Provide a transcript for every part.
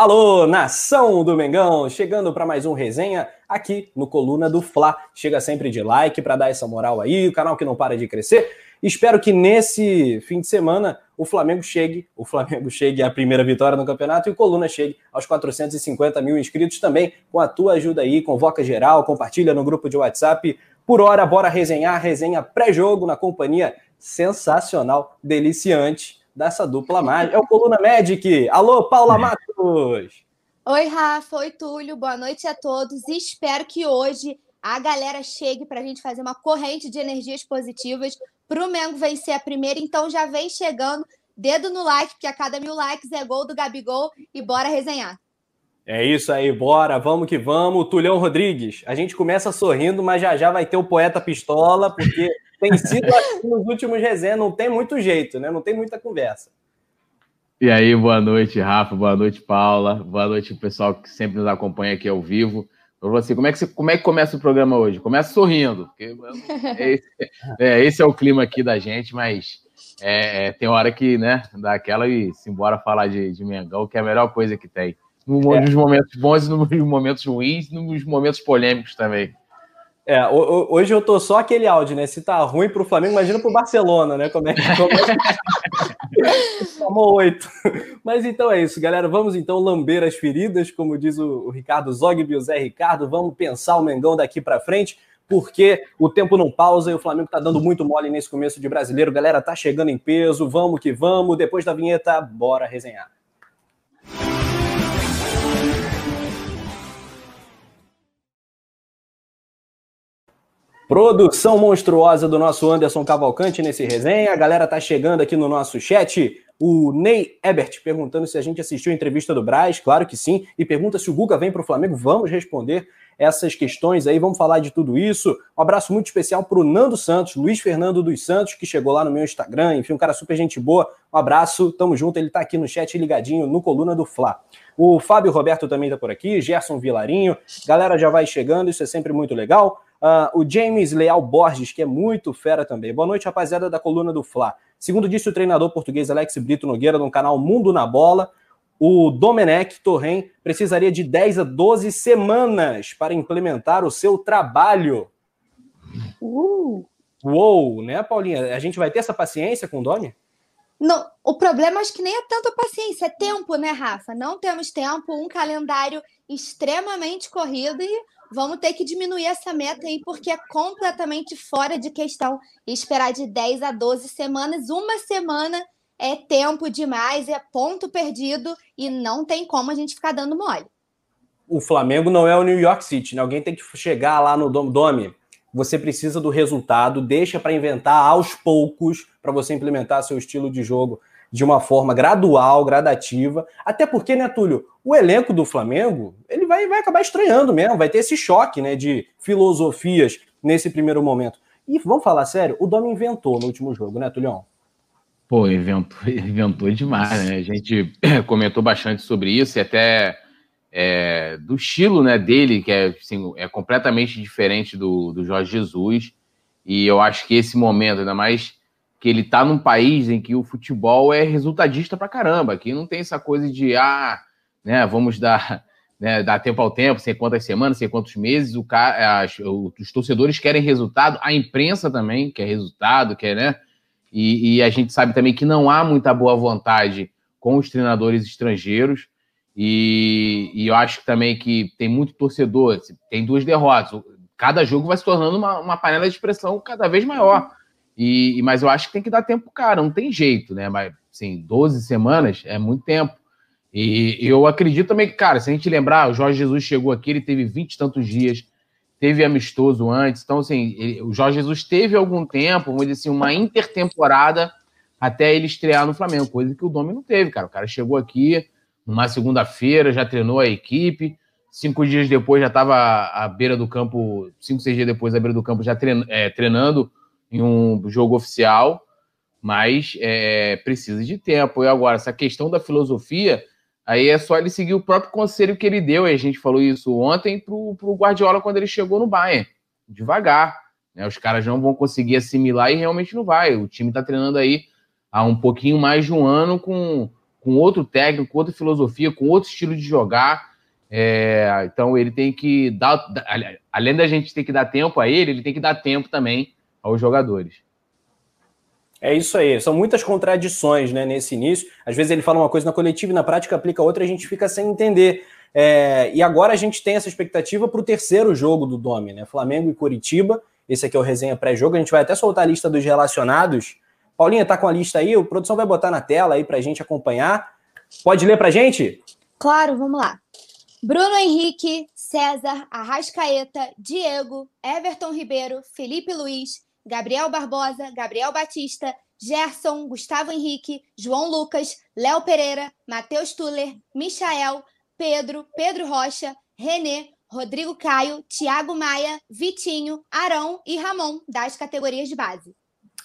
Alô, nação do Mengão, chegando para mais um resenha aqui no Coluna do Fla. Chega sempre de like para dar essa moral aí, o canal que não para de crescer. Espero que nesse fim de semana o Flamengo chegue, o Flamengo chegue à primeira vitória no campeonato e o Coluna chegue aos 450 mil inscritos também. Com a tua ajuda aí, convoca geral, compartilha no grupo de WhatsApp. Por hora, bora resenhar, resenha pré-jogo na companhia sensacional, deliciante dessa dupla mágica. É o Coluna Magic. Alô, Paula Matos! Oi, Rafa. Oi, Túlio. Boa noite a todos. E espero que hoje a galera chegue para a gente fazer uma corrente de energias positivas para o Mengo vencer a primeira. Então já vem chegando. Dedo no like, porque a cada mil likes é gol do Gabigol. E bora resenhar. É isso aí, bora, vamos que vamos. Tulhão Rodrigues, a gente começa sorrindo, mas já já vai ter o poeta pistola, porque tem sido assim nos últimos resenhas, não tem muito jeito, né? Não tem muita conversa. E aí, boa noite, Rafa, boa noite, Paula, boa noite, pessoal que sempre nos acompanha aqui ao vivo. Para você, como é, que você, como é que começa o programa hoje? Começa sorrindo, porque é esse, é, esse é o clima aqui da gente, mas é, é, tem hora que, né, dá aquela e se embora falar de, de Mengão, que é a melhor coisa que tem. Nos é. momentos bons e nos momentos ruins, nos momentos polêmicos também. É, hoje eu tô só aquele áudio, né? Se tá ruim pro Flamengo, imagina pro Barcelona, né? Como é que. É... Tomou oito. Mas então é isso, galera. Vamos então lamber as feridas, como diz o, Ricardo Zogby o Zé Ricardo. Vamos pensar o Mengão daqui para frente, porque o tempo não pausa e o Flamengo tá dando muito mole nesse começo de brasileiro. Galera, tá chegando em peso. Vamos que vamos. Depois da vinheta, bora resenhar. Produção monstruosa do nosso Anderson Cavalcante nesse resenha. A galera tá chegando aqui no nosso chat. O Ney Ebert perguntando se a gente assistiu a entrevista do Braz, claro que sim, e pergunta se o Guga vem para o Flamengo. Vamos responder essas questões aí, vamos falar de tudo isso. Um abraço muito especial para o Nando Santos, Luiz Fernando dos Santos, que chegou lá no meu Instagram, enfim, um cara super gente boa. Um abraço, tamo junto, ele tá aqui no chat ligadinho no Coluna do Fla. O Fábio Roberto também tá por aqui, Gerson Vilarinho, galera já vai chegando, isso é sempre muito legal. Uh, o James Leal Borges, que é muito fera também. Boa noite, rapaziada da coluna do Fla. Segundo disse o treinador português Alex Brito Nogueira, no canal Mundo na Bola, o Domenech Torren precisaria de 10 a 12 semanas para implementar o seu trabalho. Uh. Uou, né, Paulinha? A gente vai ter essa paciência com o Domi? Não, o problema acho que nem é tanto a paciência, é tempo, né, Rafa? Não temos tempo, um calendário extremamente corrido e vamos ter que diminuir essa meta aí, porque é completamente fora de questão esperar de 10 a 12 semanas. Uma semana é tempo demais, é ponto perdido e não tem como a gente ficar dando mole. O Flamengo não é o New York City, né? Alguém tem que chegar lá no Dome. Você precisa do resultado, deixa para inventar aos poucos para você implementar seu estilo de jogo de uma forma gradual, gradativa. Até porque, né, Túlio, o elenco do Flamengo, ele vai, vai acabar estranhando mesmo, vai ter esse choque, né, de filosofias nesse primeiro momento. E vamos falar sério, o Dom inventou no último jogo, né, Tulião? Pô, inventou, inventou demais, né? A gente comentou bastante sobre isso e até é, do estilo né, dele, que é, assim, é completamente diferente do, do Jorge Jesus. E eu acho que esse momento, ainda mais que ele tá num país em que o futebol é resultadista pra caramba, que não tem essa coisa de, ah, né, vamos dar, né, dar tempo ao tempo, sei quantas semanas, sei quantos meses, o cara, as, os torcedores querem resultado, a imprensa também quer resultado, quer, né, e, e, a gente sabe também que não há muita boa vontade com os treinadores estrangeiros, e, e eu acho também que tem muito torcedor, tem duas derrotas, cada jogo vai se tornando uma, uma panela de expressão cada vez maior, e, mas eu acho que tem que dar tempo, cara, não tem jeito, né? Mas, assim, 12 semanas é muito tempo. E eu acredito também que, cara, se a gente lembrar, o Jorge Jesus chegou aqui, ele teve 20 e tantos dias, teve amistoso antes. Então, assim, ele, o Jorge Jesus teve algum tempo, vamos dizer assim, uma intertemporada até ele estrear no Flamengo, coisa que o Domi não teve, cara. O cara chegou aqui numa segunda-feira, já treinou a equipe, cinco dias depois já estava à beira do campo, cinco, seis dias depois à beira do campo já é, treinando em um jogo oficial, mas é, precisa de tempo. E agora, essa questão da filosofia, aí é só ele seguir o próprio conselho que ele deu, e a gente falou isso ontem para o Guardiola quando ele chegou no Bayern. Devagar. Né? Os caras não vão conseguir assimilar e realmente não vai. O time está treinando aí há um pouquinho mais de um ano com, com outro técnico, com outra filosofia, com outro estilo de jogar. É, então ele tem que dar, além da gente ter que dar tempo a ele, ele tem que dar tempo também aos jogadores. É isso aí, são muitas contradições né, nesse início. Às vezes ele fala uma coisa na coletiva e na prática aplica outra, a gente fica sem entender. É, e agora a gente tem essa expectativa para o terceiro jogo do Domi, né? Flamengo e Curitiba. Esse aqui é o resenha pré-jogo. A gente vai até soltar a lista dos relacionados. Paulinha, tá com a lista aí? O produção vai botar na tela aí para a gente acompanhar. Pode ler para a gente? Claro, vamos lá. Bruno Henrique, César, Arrascaeta, Diego, Everton Ribeiro, Felipe Luiz, Gabriel Barbosa, Gabriel Batista, Gerson, Gustavo Henrique, João Lucas, Léo Pereira, Matheus Tuller, Michael, Pedro, Pedro Rocha, Renê, Rodrigo Caio, Thiago Maia, Vitinho, Arão e Ramon, das categorias de base.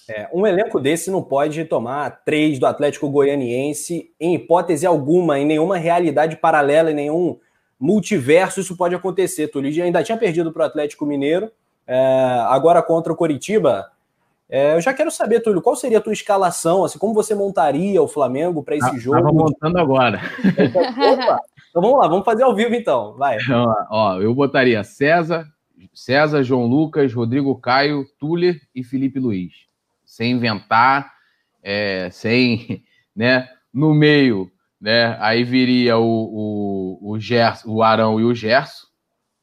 É, um elenco desse não pode tomar três do Atlético Goianiense em hipótese alguma, em nenhuma realidade paralela, em nenhum multiverso isso pode acontecer. Tulio ainda tinha perdido para o Atlético Mineiro, é, agora contra o Coritiba. É, eu já quero saber, Túlio, qual seria a tua escalação? Assim, como você montaria o Flamengo para esse ah, jogo? Estava montando agora. Opa, então vamos lá, vamos fazer ao vivo então. Vai. Então, ó, eu botaria César, César, João Lucas, Rodrigo Caio, Tuller e Felipe Luiz. Sem inventar, é, sem, né? No meio, né? Aí viria o, o, o, Gerson, o Arão e o Gerson,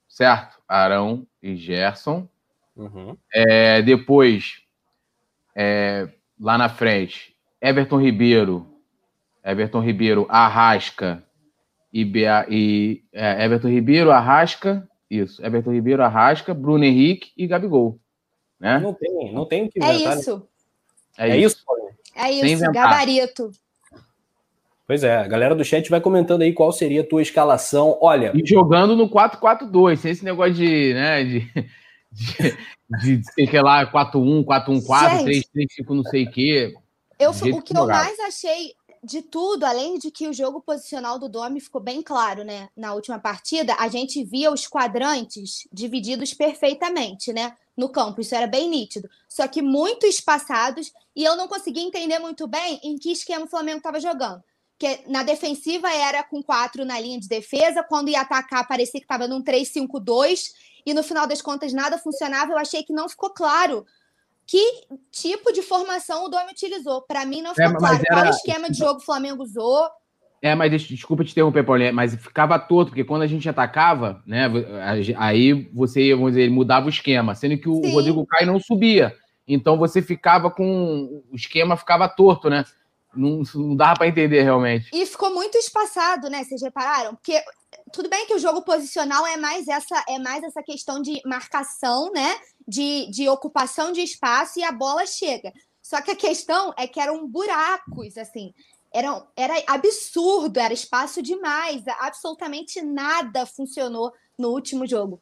certo? Arão e Gerson. Uhum. É, depois, é, lá na frente, Everton Ribeiro, Everton Ribeiro, Arrasca e, Bea, e é, Everton Ribeiro, Arrasca, isso, Everton Ribeiro, Arrasca, Bruno Henrique e Gabigol. Né? Não tem, não tem que é inventar. É isso. É, é isso. É isso, gabarito. Pois é, a galera do chat vai comentando aí qual seria a tua escalação. Olha. E jogando no 4-4-2, sem esse negócio de, né, de, de, de sei que lá, 4-1, 4-1-4, 3-3-5, não sei o quê. Eu, o que eu mais achei de tudo, além de que o jogo posicional do Domi ficou bem claro, né? Na última partida, a gente via os quadrantes divididos perfeitamente, né? No campo, isso era bem nítido. Só que muito espaçados, e eu não conseguia entender muito bem em que esquema o Flamengo estava jogando que na defensiva era com quatro na linha de defesa, quando ia atacar parecia que estava num 3-5-2, e no final das contas nada funcionava. Eu achei que não ficou claro que tipo de formação o Domi utilizou. Para mim não ficou é, claro era... qual esquema de jogo o Flamengo usou. É, mas desculpa te interromper, Paulinho, mas ficava torto, porque quando a gente atacava, né, aí você, vamos dizer, mudava o esquema, sendo que o Sim. Rodrigo Caio não subia. Então você ficava com. O esquema ficava torto, né? Não, não dava para entender realmente. E ficou muito espaçado, né? Vocês repararam? Porque tudo bem que o jogo posicional é mais essa é mais essa questão de marcação, né? De, de ocupação de espaço e a bola chega. Só que a questão é que eram buracos, assim. Era, era absurdo, era espaço demais. Absolutamente nada funcionou no último jogo.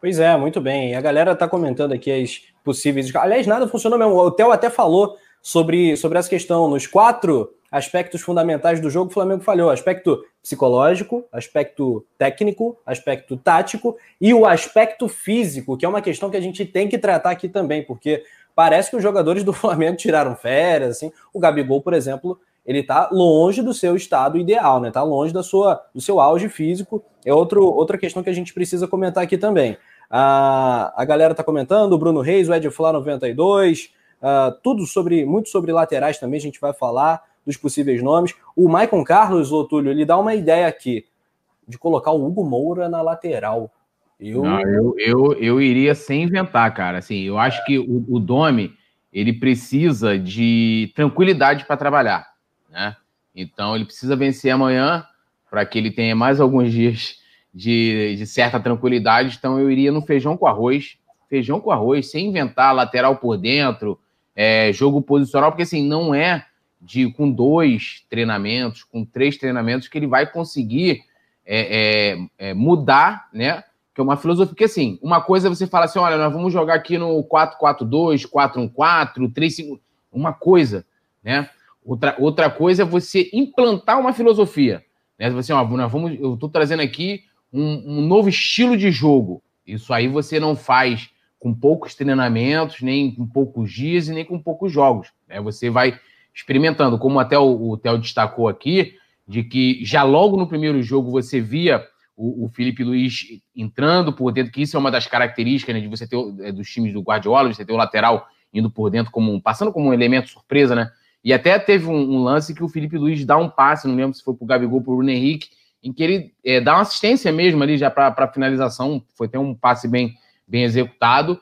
Pois é, muito bem. E a galera tá comentando aqui as possíveis. Aliás, nada funcionou mesmo. O Theo até falou sobre, sobre essa questão. Nos quatro aspectos fundamentais do jogo, o Flamengo falhou: aspecto psicológico, aspecto técnico, aspecto tático e o aspecto físico, que é uma questão que a gente tem que tratar aqui também, porque parece que os jogadores do Flamengo tiraram férias, assim. O Gabigol, por exemplo, ele tá longe do seu estado ideal, né? Tá longe da sua, do seu auge físico. É outro, outra questão que a gente precisa comentar aqui também. A, a galera tá comentando, o Bruno Reis, o Ed Flá 92, Uh, tudo sobre, muito sobre laterais também, a gente vai falar dos possíveis nomes. O Maicon Carlos, Otúlio, ele dá uma ideia aqui de colocar o Hugo Moura na lateral. Eu... Não, eu, eu, eu iria sem inventar, cara. Assim, eu acho que o, o Domi ele precisa de tranquilidade para trabalhar, né? Então ele precisa vencer amanhã para que ele tenha mais alguns dias de, de certa tranquilidade. Então eu iria no feijão com arroz, feijão com arroz, sem inventar lateral por dentro, é, jogo posicional, porque assim, não é de com dois treinamentos, com três treinamentos, que ele vai conseguir é, é, é mudar, né? Que é uma filosofia, porque assim, uma coisa é você fala assim: olha, nós vamos jogar aqui no 4-4-2, 4-1-4, 3-5, uma coisa, né? Outra, outra coisa é você implantar uma filosofia. Né? Você, ó, nós vamos, eu estou trazendo aqui um, um novo estilo de jogo. Isso aí você não faz com poucos treinamentos, nem com poucos dias e nem com poucos jogos. Né? Você vai experimentando, como até o, o Theo destacou aqui, de que já logo no primeiro jogo você via o, o Felipe Luiz entrando por dentro, que isso é uma das características né, de você ter é, dos times do Guardiola, você ter o lateral indo por dentro, como passando como um elemento surpresa, né? E até teve um, um lance que o Felipe Luiz dá um passe, não lembro se foi pro Gabigol, pro Bruno Henrique, em que ele é, dá uma assistência mesmo ali já para finalização, foi até um passe bem, bem executado,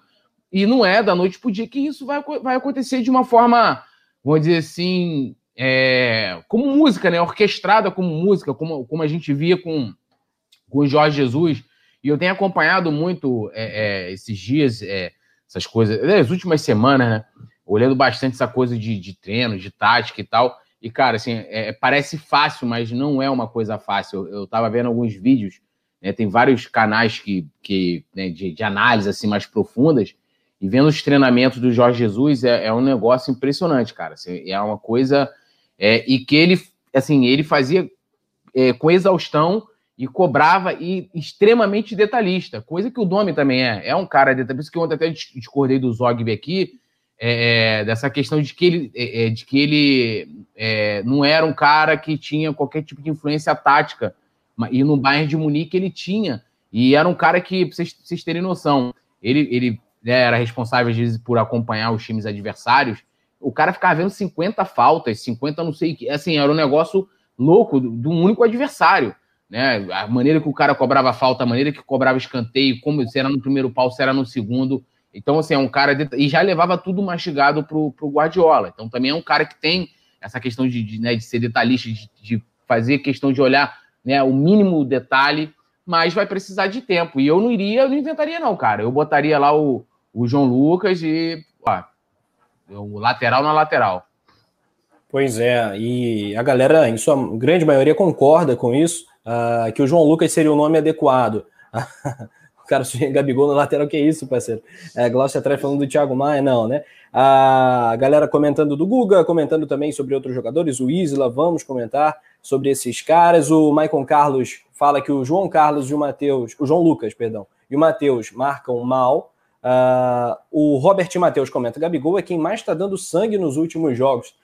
e não é da noite pro dia que isso vai, vai acontecer de uma forma, vamos dizer assim, é, como música, né? Orquestrada como música, como, como a gente via com, com o Jorge Jesus. E eu tenho acompanhado muito é, é, esses dias, é, essas coisas, as últimas semanas, né? Olhando bastante essa coisa de, de treino, de tática e tal. E, cara, assim, é, parece fácil, mas não é uma coisa fácil. Eu, eu tava vendo alguns vídeos, né? Tem vários canais que, que né, de, de análise assim, mais profundas e vendo os treinamentos do Jorge Jesus é, é um negócio impressionante, cara. Assim, é uma coisa. É, e que ele, assim, ele fazia é, com exaustão e cobrava e extremamente detalhista, coisa que o Domi também é. É um cara detalhista. Por isso que ontem até discordei do Zogby aqui, é, é, dessa questão de que ele, é, é de que ele é, não era um cara que tinha qualquer tipo de influência tática. E no Bayern de Munique ele tinha. E era um cara que, pra vocês, terem noção, ele, ele né, era responsável às vezes por acompanhar os times adversários, o cara ficava vendo 50 faltas, 50 não sei o que, assim, era um negócio louco de um único adversário, né? A maneira que o cara cobrava falta, a maneira que cobrava escanteio, como se era no primeiro pau, se era no segundo. Então, assim, é um cara de... e já levava tudo mastigado pro, pro Guardiola. Então, também é um cara que tem essa questão de, de, né, de ser detalhista, de, de fazer questão de olhar né, o mínimo detalhe, mas vai precisar de tempo. E eu não iria, eu não inventaria, não, cara. Eu botaria lá o, o João Lucas e ó, o lateral na lateral. Pois é, e a galera, em sua grande maioria, concorda com isso, uh, que o João Lucas seria o nome adequado. o cara sujeito Gabigol na lateral, que é isso, parceiro? É, Glaucia atrás falando do Thiago Maia, não, né? A galera comentando do Guga, comentando também sobre outros jogadores, o Isla, vamos comentar sobre esses caras. O Maicon Carlos fala que o João Carlos e o Matheus, o João Lucas, perdão, e o Matheus marcam mal, Uh, o Robert Matheus comenta: Gabigol é quem mais está dando sangue nos últimos jogos.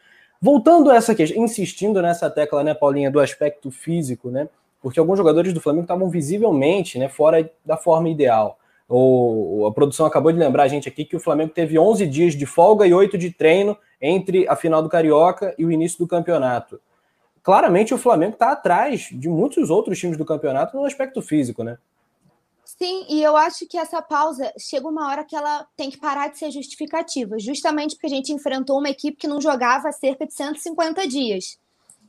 Voltando a essa questão, insistindo nessa tecla, né, Paulinha, do aspecto físico, né? Porque alguns jogadores do Flamengo estavam visivelmente né, fora da forma ideal. O, a produção acabou de lembrar a gente aqui que o Flamengo teve 11 dias de folga e 8 de treino entre a final do Carioca e o início do campeonato. Claramente o Flamengo está atrás de muitos outros times do campeonato no aspecto físico, né? Sim, e eu acho que essa pausa chega uma hora que ela tem que parar de ser justificativa, justamente porque a gente enfrentou uma equipe que não jogava há cerca de 150 dias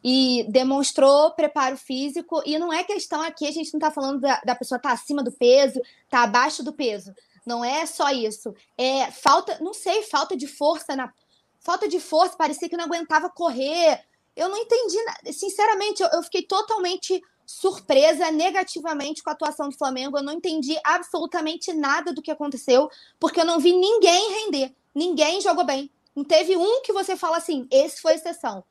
e demonstrou preparo físico. E não é questão aqui, a gente não está falando da, da pessoa estar tá acima do peso, tá abaixo do peso. Não é só isso. É falta, não sei, falta de força na. Falta de força, parecia que não aguentava correr. Eu não entendi, sinceramente, eu, fiquei totalmente surpresa negativamente com a atuação do Flamengo. Eu não entendi absolutamente nada do que aconteceu, porque eu não vi ninguém render. Ninguém jogou bem. Não teve um que você fala assim, esse foi exceção.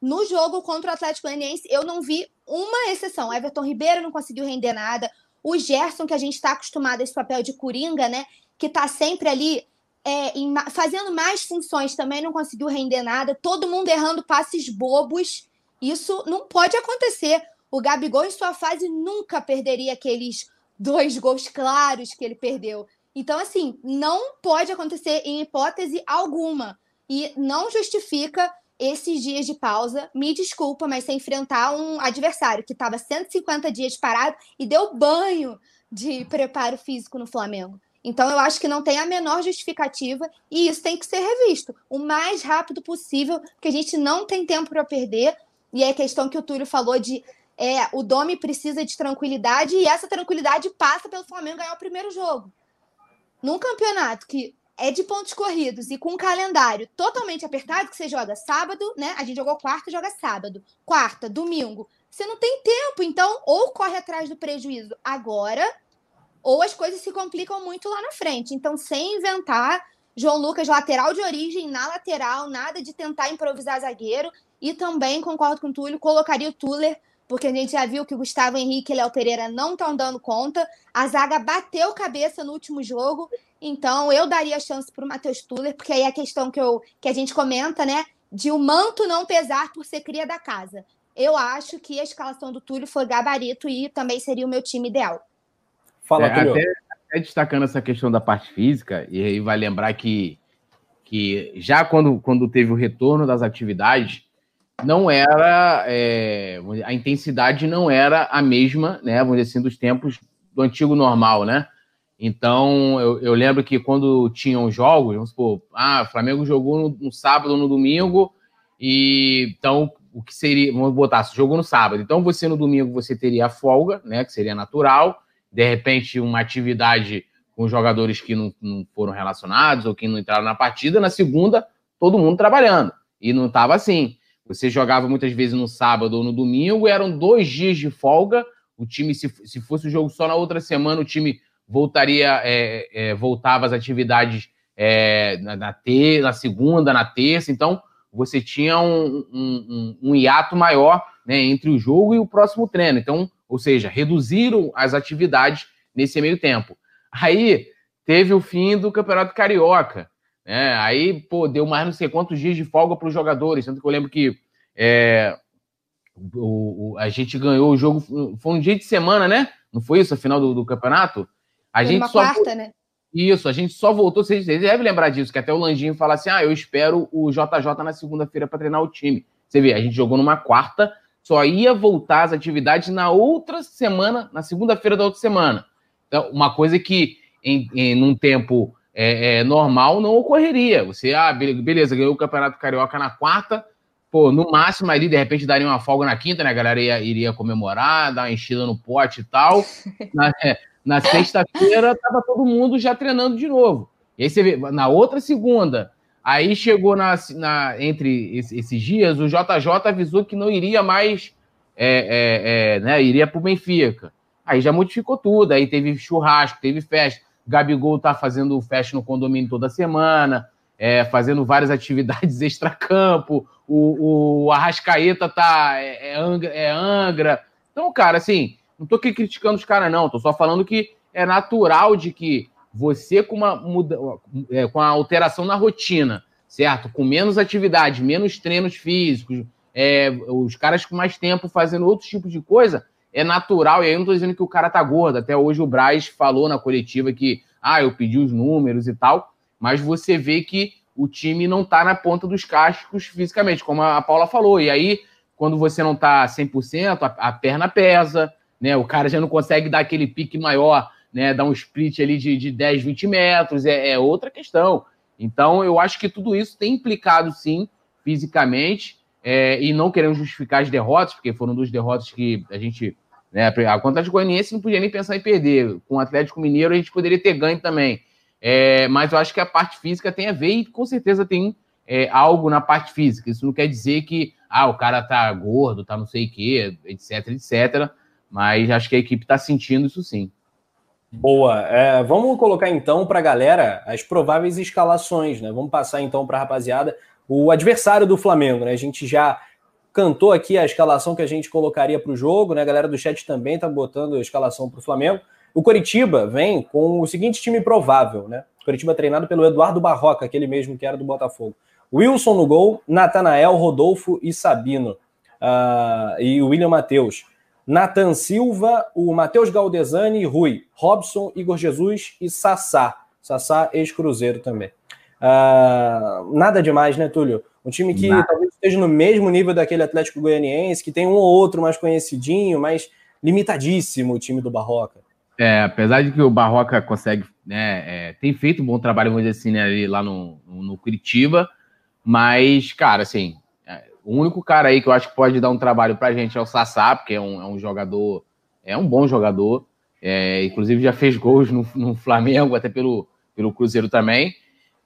No jogo contra o Atlético Goianiense, eu não vi uma exceção. Everton Ribeiro não conseguiu render nada. O Gerson, que a gente está acostumado a esse papel de coringa, né? Que está sempre ali é, em, fazendo mais funções, também não conseguiu render nada. Todo mundo errando passes bobos. Isso não pode acontecer. O Gabigol, em sua fase, nunca perderia aqueles dois gols claros que ele perdeu. Então, assim, não pode acontecer em hipótese alguma. E não justifica esses dias de pausa. Me desculpa, mas você enfrentar um adversário que estava 150 dias parado e deu banho de preparo físico no Flamengo. Então, eu acho que não tem a menor justificativa e isso tem que ser revisto o mais rápido possível, porque a gente não tem tempo para perder. E é a questão que o Túlio falou de é, o Domi precisa de tranquilidade e essa tranquilidade passa pelo Flamengo ganhar o primeiro jogo. Num campeonato que é de pontos corridos e com um calendário totalmente apertado, que você joga sábado, né? A gente jogou quarta, joga sábado. Quarta, domingo. Você não tem tempo, então ou corre atrás do prejuízo agora, ou as coisas se complicam muito lá na frente. Então, sem inventar, João Lucas lateral de origem, na lateral, nada de tentar improvisar zagueiro. E também, concordo com o Túlio, colocaria o Tuller porque a gente já viu que o Gustavo Henrique e Léo Pereira não estão dando conta. A zaga bateu cabeça no último jogo, então eu daria chance para o Matheus Tuller, porque aí é a questão que, eu, que a gente comenta, né? de o manto não pesar por ser cria da casa. Eu acho que a escalação do Túlio foi gabarito e também seria o meu time ideal. Fala, é. Até, até, destacando essa questão da parte física, e aí vai lembrar que, que já quando, quando teve o retorno das atividades, não era. É, a intensidade não era a mesma, né? Vamos dizer assim, dos tempos do antigo normal, né? Então, eu, eu lembro que quando tinham jogos, vamos supor, ah, o Flamengo jogou no, no sábado ou no domingo, e então o que seria, vamos botar, se jogou no sábado, então você no domingo você teria a folga, né, que seria natural, de repente uma atividade com jogadores que não, não foram relacionados ou que não entraram na partida, na segunda todo mundo trabalhando, e não estava assim. Você jogava muitas vezes no sábado ou no domingo, eram dois dias de folga. O time, se, se fosse o jogo só na outra semana, o time voltaria, é, é, voltava às atividades é, na, na, ter, na segunda, na terça. Então, você tinha um, um, um, hiato maior né, entre o jogo e o próximo treino. Então, ou seja, reduziram as atividades nesse meio tempo. Aí teve o fim do Campeonato Carioca. Né? Aí, pô, deu mais não sei quantos dias de folga para os jogadores. Tanto que eu lembro que é, o, o, a gente ganhou o jogo, foi um dia de semana, né? Não foi isso, a final do, do campeonato? A foi gente só. Quarta, né? Isso, a gente só voltou. Vocês, vocês devem lembrar disso, que até o Landinho fala assim: ah, eu espero o JJ na segunda-feira para treinar o time. Você vê, a gente jogou numa quarta, só ia voltar às atividades na outra semana, na segunda-feira da outra semana. Então, uma coisa que em, em num tempo é, é, normal não ocorreria. Você, ah, beleza, ganhou o Campeonato Carioca na quarta, pô, no máximo ali, de repente, daria uma folga na quinta, né? A galera ia, iria comemorar, dar uma enchida no pote e tal. na, é, na sexta-feira, tava todo mundo já treinando de novo. E aí você vê, na outra segunda, aí chegou na, na entre esses dias, o JJ avisou que não iria mais, é, é, é né? Iria pro Benfica. Aí já modificou tudo, aí teve churrasco, teve festa. Gabigol tá fazendo festa no condomínio toda semana, é, fazendo várias atividades extracampo. O, o Arrascaeta tá é, é, Angra, é Angra. Então, cara, assim, não tô aqui criticando os caras, não. Tô só falando que é natural de que você, com uma muda, é, com a alteração na rotina, certo? Com menos atividade, menos treinos físicos, é, os caras com mais tempo fazendo outros tipos de coisa, é natural, e aí eu não estou dizendo que o cara tá gordo. Até hoje o Braz falou na coletiva que, ah, eu pedi os números e tal, mas você vê que o time não tá na ponta dos cascos fisicamente, como a Paula falou. E aí, quando você não tá 100%, a, a perna pesa, né? O cara já não consegue dar aquele pique maior, né? Dar um split ali de, de 10, 20 metros, é, é outra questão. Então, eu acho que tudo isso tem implicado, sim, fisicamente, é, e não querendo justificar as derrotas, porque foram duas derrotas que a gente né? A Atlético Goianiense não podia nem pensar em perder. Com o Atlético Mineiro a gente poderia ter ganho também. É, mas eu acho que a parte física tem a ver e com certeza tem é, algo na parte física. Isso não quer dizer que ah, o cara tá gordo, tá não sei o quê, etc, etc. Mas acho que a equipe está sentindo isso sim. Boa. É, vamos colocar então para a galera as prováveis escalações, né? Vamos passar então para a rapaziada o adversário do Flamengo, né? A gente já cantou aqui a escalação que a gente colocaria para o jogo, né? A galera do chat também está botando a escalação para o Flamengo. O Coritiba vem com o seguinte time provável, né? Coritiba treinado pelo Eduardo Barroca, aquele mesmo que era do Botafogo. Wilson no gol, Natanael, Rodolfo e Sabino. Uh, e o William Matheus. Nathan Silva, o Matheus Galdesani Rui. Robson, Igor Jesus e Sassá. Sassá, ex-cruzeiro também. Uh, nada demais, né, Túlio? Um time que Nada. talvez esteja no mesmo nível daquele Atlético Goianiense, que tem um ou outro mais conhecidinho, mas limitadíssimo o time do Barroca. É, apesar de que o Barroca consegue, né, é, tem feito um bom trabalho, vamos dizer assim, né, ali, lá no, no, Curitiba, mas, cara, assim, o único cara aí que eu acho que pode dar um trabalho pra gente é o Sassá, porque é um, é um jogador, é um bom jogador, é, inclusive já fez gols no, no Flamengo, até pelo, pelo Cruzeiro também,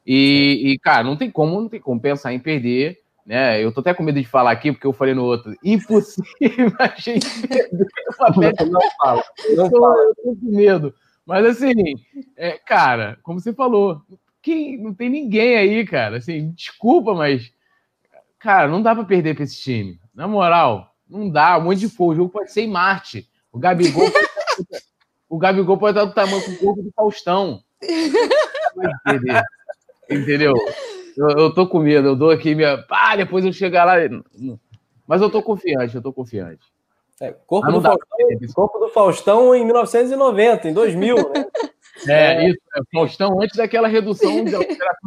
e, e, cara, não tem como, não tem como pensar em perder. Né? Eu tô até com medo de falar aqui, porque eu falei no outro. Impossível a gente perder o Não fala. Não fala. Eu tô com medo. Mas assim, é, cara, como você falou, quem, não tem ninguém aí, cara. Assim, desculpa, mas. Cara, não dá para perder pra esse time. Na moral, não dá. Um monte de fogo. O jogo pode ser em Marte. O Gabigol. o Gabigol pode estar do tamanho do corpo do Faustão. Entendeu? Eu, eu tô com medo, eu dou aqui minha. Ah, depois eu chegar lá. Mas eu tô confiante, eu tô confiante. É, corpo, do Faustão, corpo, do Faustão, em 1990, em 2000, né? É, isso, é, Faustão antes daquela redução de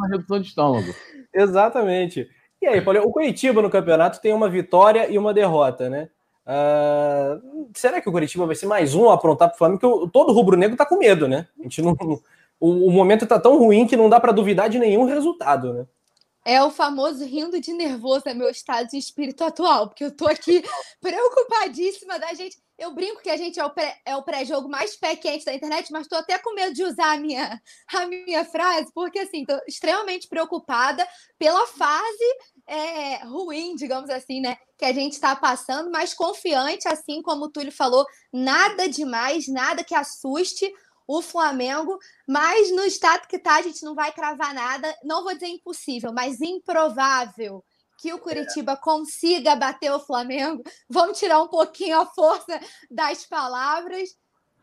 redução de estômago. Exatamente. E aí, Paulo, o Curitiba no campeonato tem uma vitória e uma derrota, né? Uh, será que o Curitiba vai ser mais um a aprontar para o Flamengo? Porque todo rubro-negro está com medo, né? A gente não, o, o momento está tão ruim que não dá para duvidar de nenhum resultado, né? É o famoso rindo de nervoso, é meu estado de espírito atual, porque eu tô aqui preocupadíssima da gente. Eu brinco que a gente é o, pré, é o pré-jogo mais pé quente da internet, mas tô até com medo de usar a minha, a minha frase, porque assim, tô extremamente preocupada pela fase é, ruim, digamos assim, né? Que a gente está passando, mas confiante, assim como o Túlio falou, nada demais, nada que assuste o Flamengo, mas no estado que tá, a gente não vai cravar nada. Não vou dizer impossível, mas improvável que o Curitiba consiga bater o Flamengo. Vamos tirar um pouquinho a força das palavras.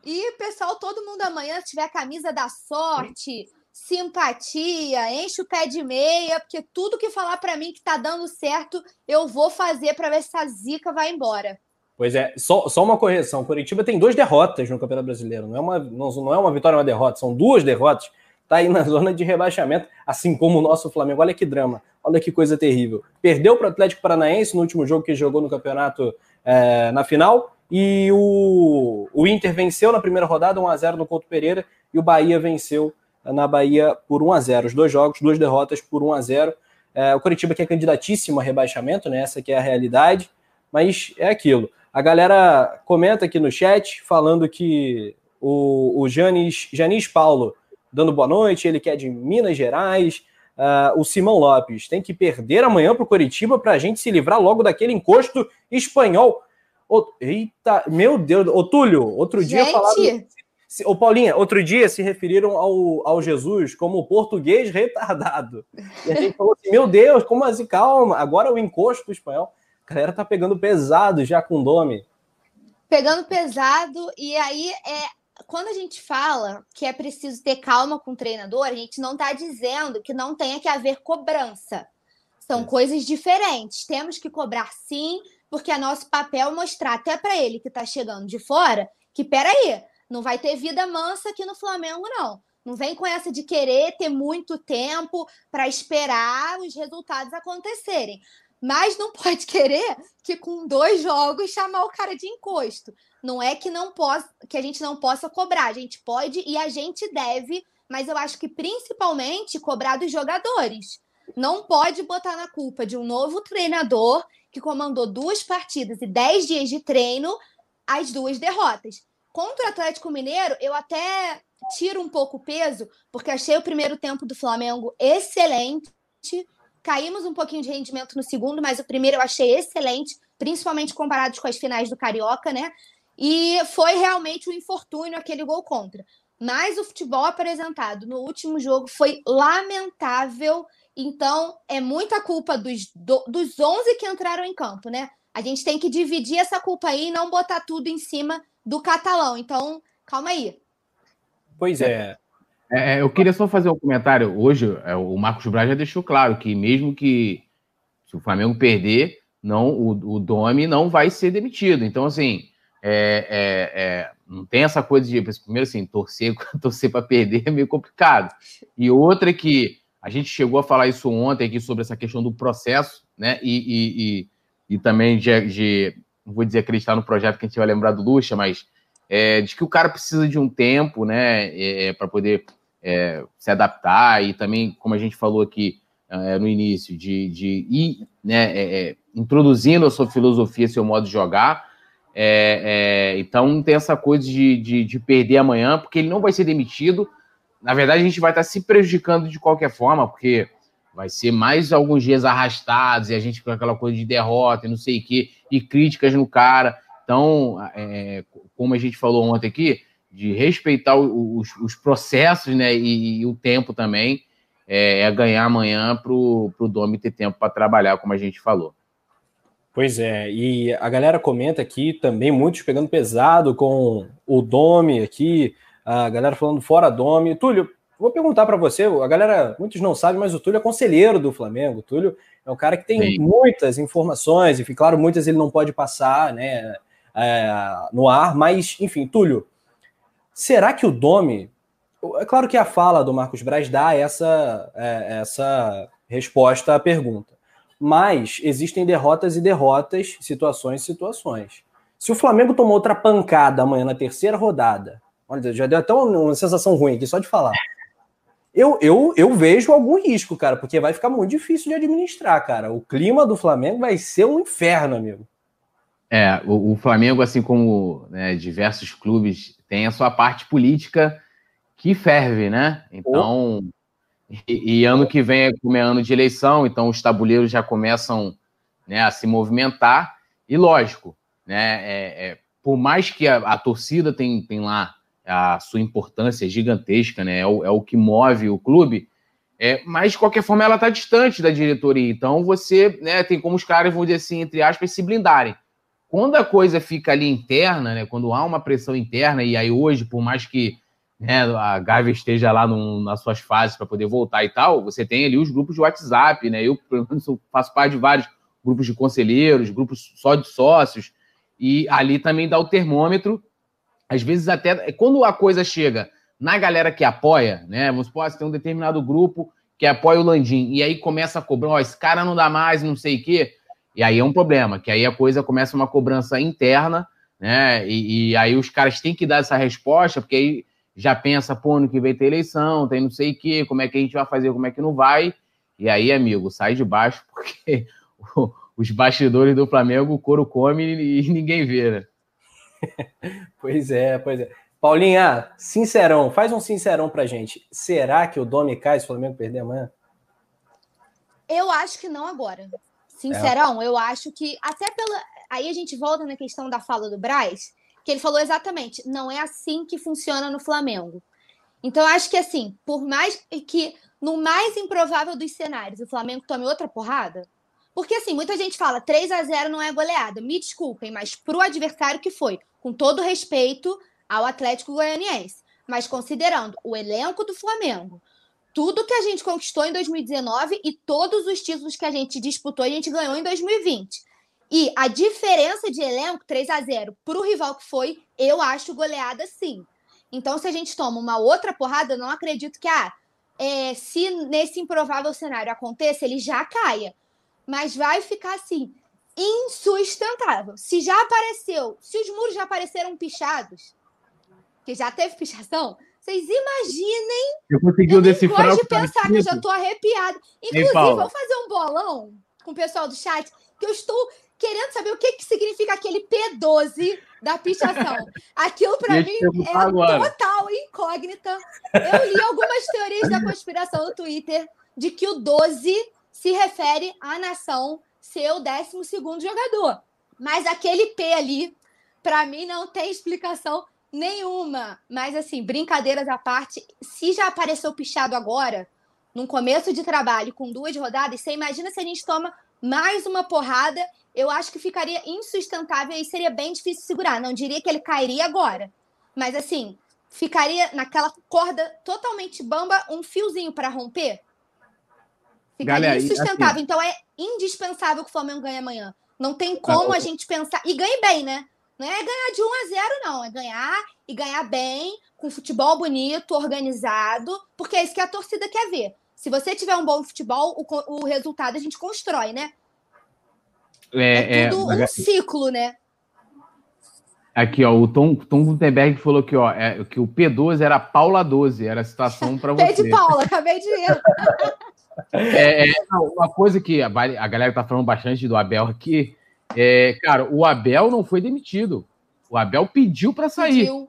E, pessoal, todo mundo amanhã, se tiver a camisa da sorte, simpatia, enche o pé de meia, porque tudo que falar para mim que tá dando certo, eu vou fazer para ver se a zica vai embora. Pois é, só, só uma correção. Curitiba tem duas derrotas no Campeonato Brasileiro. Não é uma, não, não é uma vitória, uma derrota, são duas derrotas. Está aí na zona de rebaixamento, assim como o nosso Flamengo. Olha que drama, olha que coisa terrível. Perdeu para o Atlético Paranaense no último jogo que jogou no campeonato é, na final. E o, o Inter venceu na primeira rodada, 1x0 no Couto Pereira. E o Bahia venceu na Bahia por 1x0. Os dois jogos, duas derrotas por 1x0. É, o Curitiba que é candidatíssimo a rebaixamento, né? essa que é a realidade. Mas é aquilo. A galera comenta aqui no chat falando que o, o Janis, Janis Paulo dando boa noite, ele que é de Minas Gerais. Uh, o Simão Lopes tem que perder amanhã para o Coritiba para a gente se livrar logo daquele encosto espanhol. eita, meu Deus, ô Túlio, outro gente. dia falaram. Ô Paulinha, outro dia se referiram ao, ao Jesus como português retardado. E a gente falou assim: meu Deus, como assim? Calma, agora o encosto espanhol. A galera tá pegando pesado já com o Domi. Pegando pesado, e aí é quando a gente fala que é preciso ter calma com o treinador, a gente não está dizendo que não tenha que haver cobrança. São é. coisas diferentes. Temos que cobrar sim, porque é nosso papel mostrar até para ele que está chegando de fora que, peraí, não vai ter vida mansa aqui no Flamengo, não. Não vem com essa de querer ter muito tempo para esperar os resultados acontecerem. Mas não pode querer que com dois jogos chamar o cara de encosto. Não é que não possa, que a gente não possa cobrar, a gente pode e a gente deve, mas eu acho que principalmente cobrar dos jogadores. Não pode botar na culpa de um novo treinador que comandou duas partidas e dez dias de treino as duas derrotas. Contra o Atlético Mineiro, eu até tiro um pouco o peso, porque achei o primeiro tempo do Flamengo excelente Caímos um pouquinho de rendimento no segundo, mas o primeiro eu achei excelente, principalmente comparados com as finais do Carioca, né? E foi realmente um infortúnio aquele gol contra. Mas o futebol apresentado no último jogo foi lamentável. Então, é muita culpa dos, do, dos 11 que entraram em campo, né? A gente tem que dividir essa culpa aí e não botar tudo em cima do catalão. Então, calma aí. Pois é. É, é, eu queria só fazer um comentário. Hoje, é, o Marcos Braz já deixou claro que, mesmo que se o Flamengo perder, não, o, o Domi não vai ser demitido. Então, assim, é, é, é não tem essa coisa de. Primeiro, assim, torcer, torcer para perder é meio complicado. E outra que a gente chegou a falar isso ontem aqui sobre essa questão do processo, né? E, e, e, e também de, de, não vou dizer acreditar no projeto que a gente vai lembrar do Lucha, mas é, de que o cara precisa de um tempo, né, é, para poder é, se adaptar e também, como a gente falou aqui é, no início, de, de ir né, é, é, introduzindo a sua filosofia, seu modo de jogar. É, é, então, tem essa coisa de, de, de, perder amanhã, porque ele não vai ser demitido. Na verdade, a gente vai estar se prejudicando de qualquer forma, porque vai ser mais alguns dias arrastados e a gente com aquela coisa de derrota e não sei o quê, e críticas no cara. Então, como a gente falou ontem aqui, de respeitar os, os processos né, e, e, o tempo também, é, é ganhar amanhã para o Domi ter tempo para trabalhar, como a gente falou. Pois é, e a galera comenta aqui também, muitos pegando pesado com o Domi aqui, a galera falando fora Domi. Túlio, vou perguntar para você, a galera, muitos não sabem, mas o Túlio é conselheiro do Flamengo. O Túlio é um cara que tem Sim. muitas informações, e claro, muitas ele não pode passar né, é, no ar, mas, enfim, Túlio, será que o Domi. É claro que a fala do Marcos Braz dá essa, é, essa resposta à pergunta, mas existem derrotas e derrotas, situações e situações. Se o Flamengo tomou outra pancada amanhã na terceira rodada, olha, já deu até uma, uma sensação ruim aqui só de falar eu, eu, eu vejo algum risco, cara, porque vai ficar muito difícil de administrar, cara. O clima do Flamengo vai ser um inferno, amigo. É, o, o Flamengo, assim como né, diversos clubes, tem a sua parte política que ferve, né? Então, oh. e, e, ano que vem é como é ano de eleição, então os tabuleiros já começam né, a se movimentar. E lógico, né? É, é, por mais que a, a torcida tem, tem lá a sua importância gigantesca, né? É o, é o que move o clube. É, mas, de qualquer forma, ela está distante da diretoria. Então, você né, tem como os caras, vamos dizer assim, entre aspas, se blindarem. Quando a coisa fica ali interna, né, quando há uma pressão interna, e aí hoje, por mais que né, a Gávea esteja lá nas suas fases para poder voltar e tal, você tem ali os grupos de WhatsApp, né? Eu, pelo menos, faço parte de vários grupos de conselheiros, grupos só de sócios, e ali também dá o termômetro às vezes até quando a coisa chega na galera que apoia, né? Vamos supor, você tem um determinado grupo que apoia o Landim, e aí começa a cobrar, ó, esse cara não dá mais, não sei o quê, e aí é um problema, que aí a coisa começa uma cobrança interna, né? E, e aí os caras têm que dar essa resposta, porque aí já pensa, pô, ano que vem ter eleição, tem não sei o quê, como é que a gente vai fazer, como é que não vai, e aí, amigo, sai de baixo, porque os bastidores do Flamengo, o couro come e ninguém vê, né? pois é, pois é. Paulinha, sincerão, faz um sincerão pra gente. Será que o Domi cai se o Flamengo perder amanhã? Eu acho que não agora. Sincerão, é. eu acho que até pela. Aí a gente volta na questão da fala do Braz, que ele falou exatamente, não é assim que funciona no Flamengo. Então, acho que assim, por mais que no mais improvável dos cenários o Flamengo tome outra porrada, porque, assim, muita gente fala 3 a 0 não é goleada. Me desculpem, mas pro adversário que foi, com todo respeito ao Atlético Goianiense, mas considerando o elenco do Flamengo, tudo que a gente conquistou em 2019 e todos os títulos que a gente disputou a gente ganhou em 2020. E a diferença de elenco, 3 a 0 para o rival que foi, eu acho goleada sim. Então, se a gente toma uma outra porrada, eu não acredito que, ah, é, se nesse improvável cenário aconteça, ele já caia mas vai ficar assim, insustentável. Se já apareceu, se os muros já apareceram pichados, que já teve pichação, vocês imaginem. Eu consegui decifrar. Eu de pensar que eu já tô arrepiada. Inclusive, vou fazer um bolão com o pessoal do chat, que eu estou querendo saber o que, que significa aquele P12 da pichação. Aquilo para mim é agora. total incógnita. Eu li algumas teorias da conspiração no Twitter de que o 12 se refere à nação ser o 12 jogador. Mas aquele P ali, para mim, não tem explicação nenhuma. Mas, assim, brincadeiras à parte, se já apareceu pichado agora, num começo de trabalho, com duas rodadas, você imagina se a gente toma mais uma porrada, eu acho que ficaria insustentável e seria bem difícil segurar. Não diria que ele cairia agora, mas assim, ficaria naquela corda totalmente bamba, um fiozinho para romper. Fica Galera, insustentável. Assim, então é indispensável que o Flamengo ganhe amanhã. Não tem como ah, a gente pensar. E ganhe bem, né? Não é ganhar de 1 a 0, não. É ganhar e ganhar bem, com futebol bonito, organizado, porque é isso que a torcida quer ver. Se você tiver um bom futebol, o, o resultado a gente constrói, né? É, é tudo é, um ciclo, né? Aqui, ó, o Tom, Tom Gutenberg falou que, ó, é, que o P12 era Paula 12, era a situação para você. P de Paula, acabei de. É, é, uma coisa que a, a galera tá falando bastante do Abel aqui, é, cara, o Abel não foi demitido. O Abel pediu para sair. Pediu.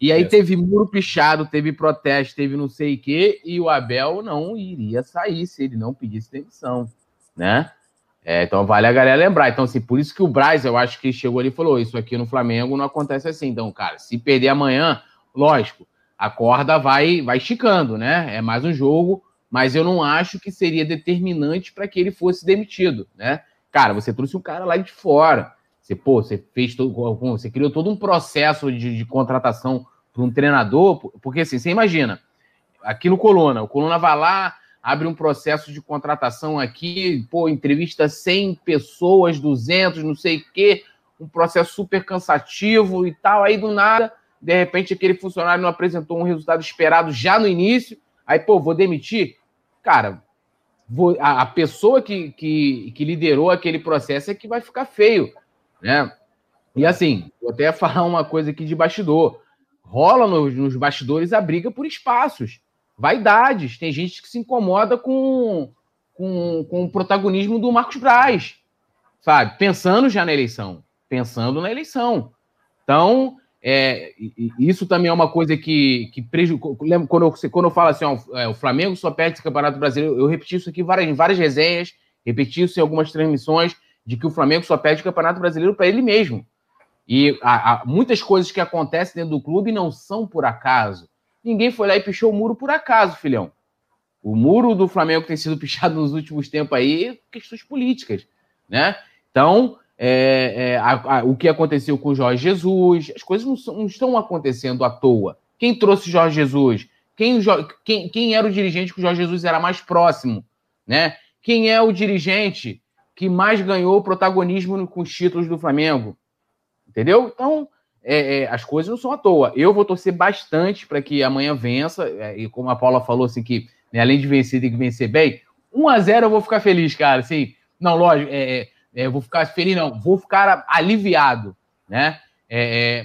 E aí teve muro pichado, teve protesto, teve não sei o quê, e o Abel não iria sair se ele não pedisse demissão, né? É, então vale a galera lembrar. Então, assim, por isso que o Braz, eu acho que chegou ali e falou: Isso aqui no Flamengo não acontece assim. Então, cara, se perder amanhã, lógico, a corda vai, vai esticando, né? É mais um jogo mas eu não acho que seria determinante para que ele fosse demitido, né? Cara, você trouxe um cara lá de fora. Você, pô, você fez todo, você criou todo um processo de, de contratação para um treinador, porque assim, você imagina, aqui no Coluna. O Coluna vai lá, abre um processo de contratação aqui, pô, entrevista 100 pessoas, 200, não sei o quê, um processo super cansativo e tal. Aí do nada, de repente, aquele funcionário não apresentou um resultado esperado já no início. Aí, pô, vou demitir. Cara, a, pessoa que, que, que liderou aquele processo é que vai ficar feio, né? E assim, vou até falar uma coisa aqui de bastidor. Rola nos, nos bastidores a briga por espaços, vaidades. Tem gente que se incomoda com, com, com o protagonismo do Marcos Braz, sabe? Pensando já na eleição. Pensando na eleição. Então, é, isso também é uma coisa que, que prejudica. Quando eu, quando eu falo assim, ó, é, o Flamengo só perde esse Campeonato Brasileiro, eu repeti isso aqui várias, em várias resenhas, repeti isso em algumas transmissões, de que o Flamengo só perde o Campeonato Brasileiro para ele mesmo. E há, há muitas coisas que acontecem dentro do clube não são por acaso. Ninguém foi lá e pichou o muro por acaso, filhão. O muro do Flamengo tem sido pichado nos últimos tempos aí, questões políticas, né? Então, é, é, a, a, o que aconteceu com o Jorge Jesus, as coisas não, não, estão acontecendo à toa. Quem trouxe Jorge Jesus? Quem, quem, quem era o dirigente que o Jorge Jesus era mais próximo? Né? Quem é o dirigente que mais ganhou protagonismo com os títulos do Flamengo? Entendeu? Então, é, é, as coisas não são à toa. Eu vou torcer bastante para que amanhã vença, é, e como a Paula falou, assim, que né, além de vencer, tem que vencer bem. 1 a 0 eu vou ficar feliz, cara. Assim, não, lógico, é, é, eu vou ficar feliz, não, vou ficar aliviado, né?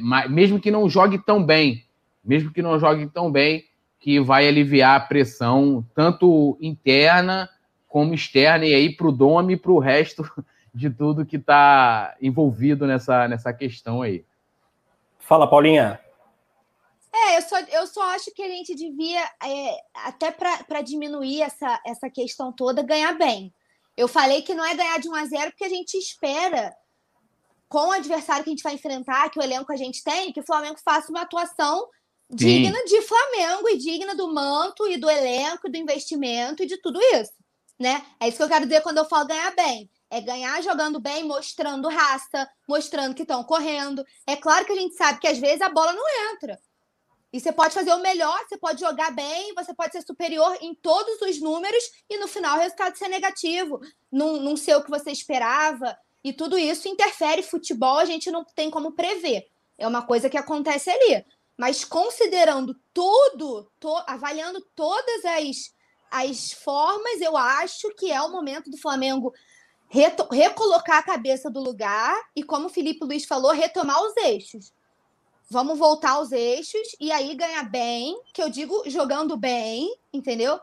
Mas, mesmo que não jogue tão bem, mesmo que não jogue tão bem, que vai aliviar a pressão, tanto interna como externa, e aí para o Dome e para o resto de tudo que está envolvido nessa, nessa questão aí. Fala, Paulinha. É, eu só, eu só acho que a gente devia, é, até para diminuir essa, essa questão toda, ganhar bem. Eu falei que não é ganhar de 1 a 0 porque a gente espera, com o adversário que a gente vai enfrentar, que o elenco a gente tem, que o Flamengo faça uma atuação Sim. digna de Flamengo e digna do manto e do elenco, do investimento e de tudo isso, né? É isso que eu quero dizer quando eu falo ganhar bem. É ganhar jogando bem, mostrando raça, mostrando que estão correndo. É claro que a gente sabe que às vezes a bola não entra. E você pode fazer o melhor, você pode jogar bem, você pode ser superior em todos os números e no final o resultado ser negativo, não, ser o que você esperava. E tudo isso interfere futebol, a gente não tem como prever. É uma coisa que acontece ali. Mas considerando tudo, to, avaliando todas as, as formas, eu acho que é o momento do Flamengo recolocar a cabeça do lugar e, como o Felipe Luiz falou, retomar os eixos. Vamos voltar aos eixos e aí ganhar bem, que eu digo jogando bem, entendeu?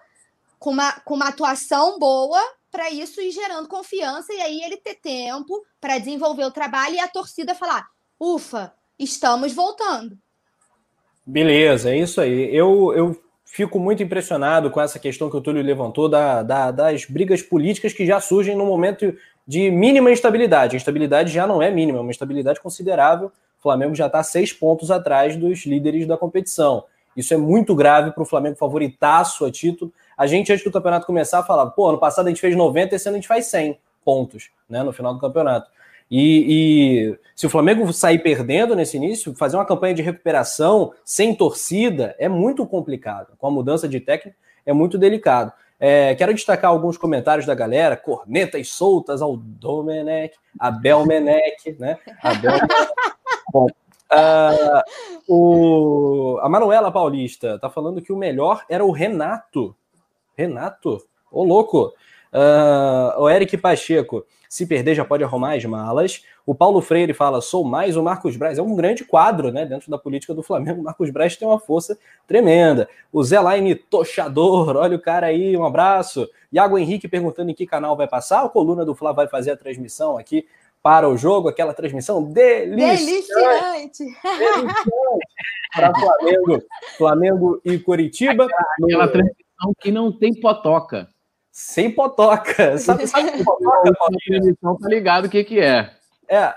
Com uma, com uma atuação boa para isso ir gerando confiança e aí ele ter tempo para desenvolver o trabalho e a torcida falar: ufa, estamos voltando. Beleza, é isso aí. Eu, eu fico muito impressionado com essa questão que o Túlio levantou da, da, das brigas políticas que já surgem no momento de mínima instabilidade. A instabilidade já não é mínima, é uma instabilidade considerável o Flamengo já está seis pontos atrás dos líderes da competição. Isso é muito grave para o Flamengo favoritaço a título. A gente, antes do campeonato começar, falava, pô, ano passado a gente fez 90, esse ano a gente faz 100 pontos, né, no final do campeonato. E, e, se o Flamengo sair perdendo nesse início, fazer uma campanha de recuperação sem torcida é muito complicado. Com a mudança de técnico, é muito delicado. É, quero destacar alguns comentários da galera, cornetas soltas ao Domenech, Abel Menech, né? Abel Bom, uh, o, a Manuela Paulista tá falando que o melhor era o Renato. Renato? Ô, louco! Uh, o Eric Pacheco, se perder já pode arrumar as malas. O Paulo Freire fala, sou mais o Marcos Braz. É um grande quadro, né, dentro da política do Flamengo. O Marcos Braz tem uma força tremenda. O Zé Laine Tochador, olha o cara aí, um abraço. Iago Henrique perguntando em que canal vai passar. A coluna do Flá vai fazer a transmissão aqui para o jogo, aquela transmissão deliciante, para Flamengo, Flamengo e Curitiba. Aquela, no... transmissão que não tem potoca. Sem potoca. Sabe, sabe que potoca, transmissão tá ligado o que, que é. É,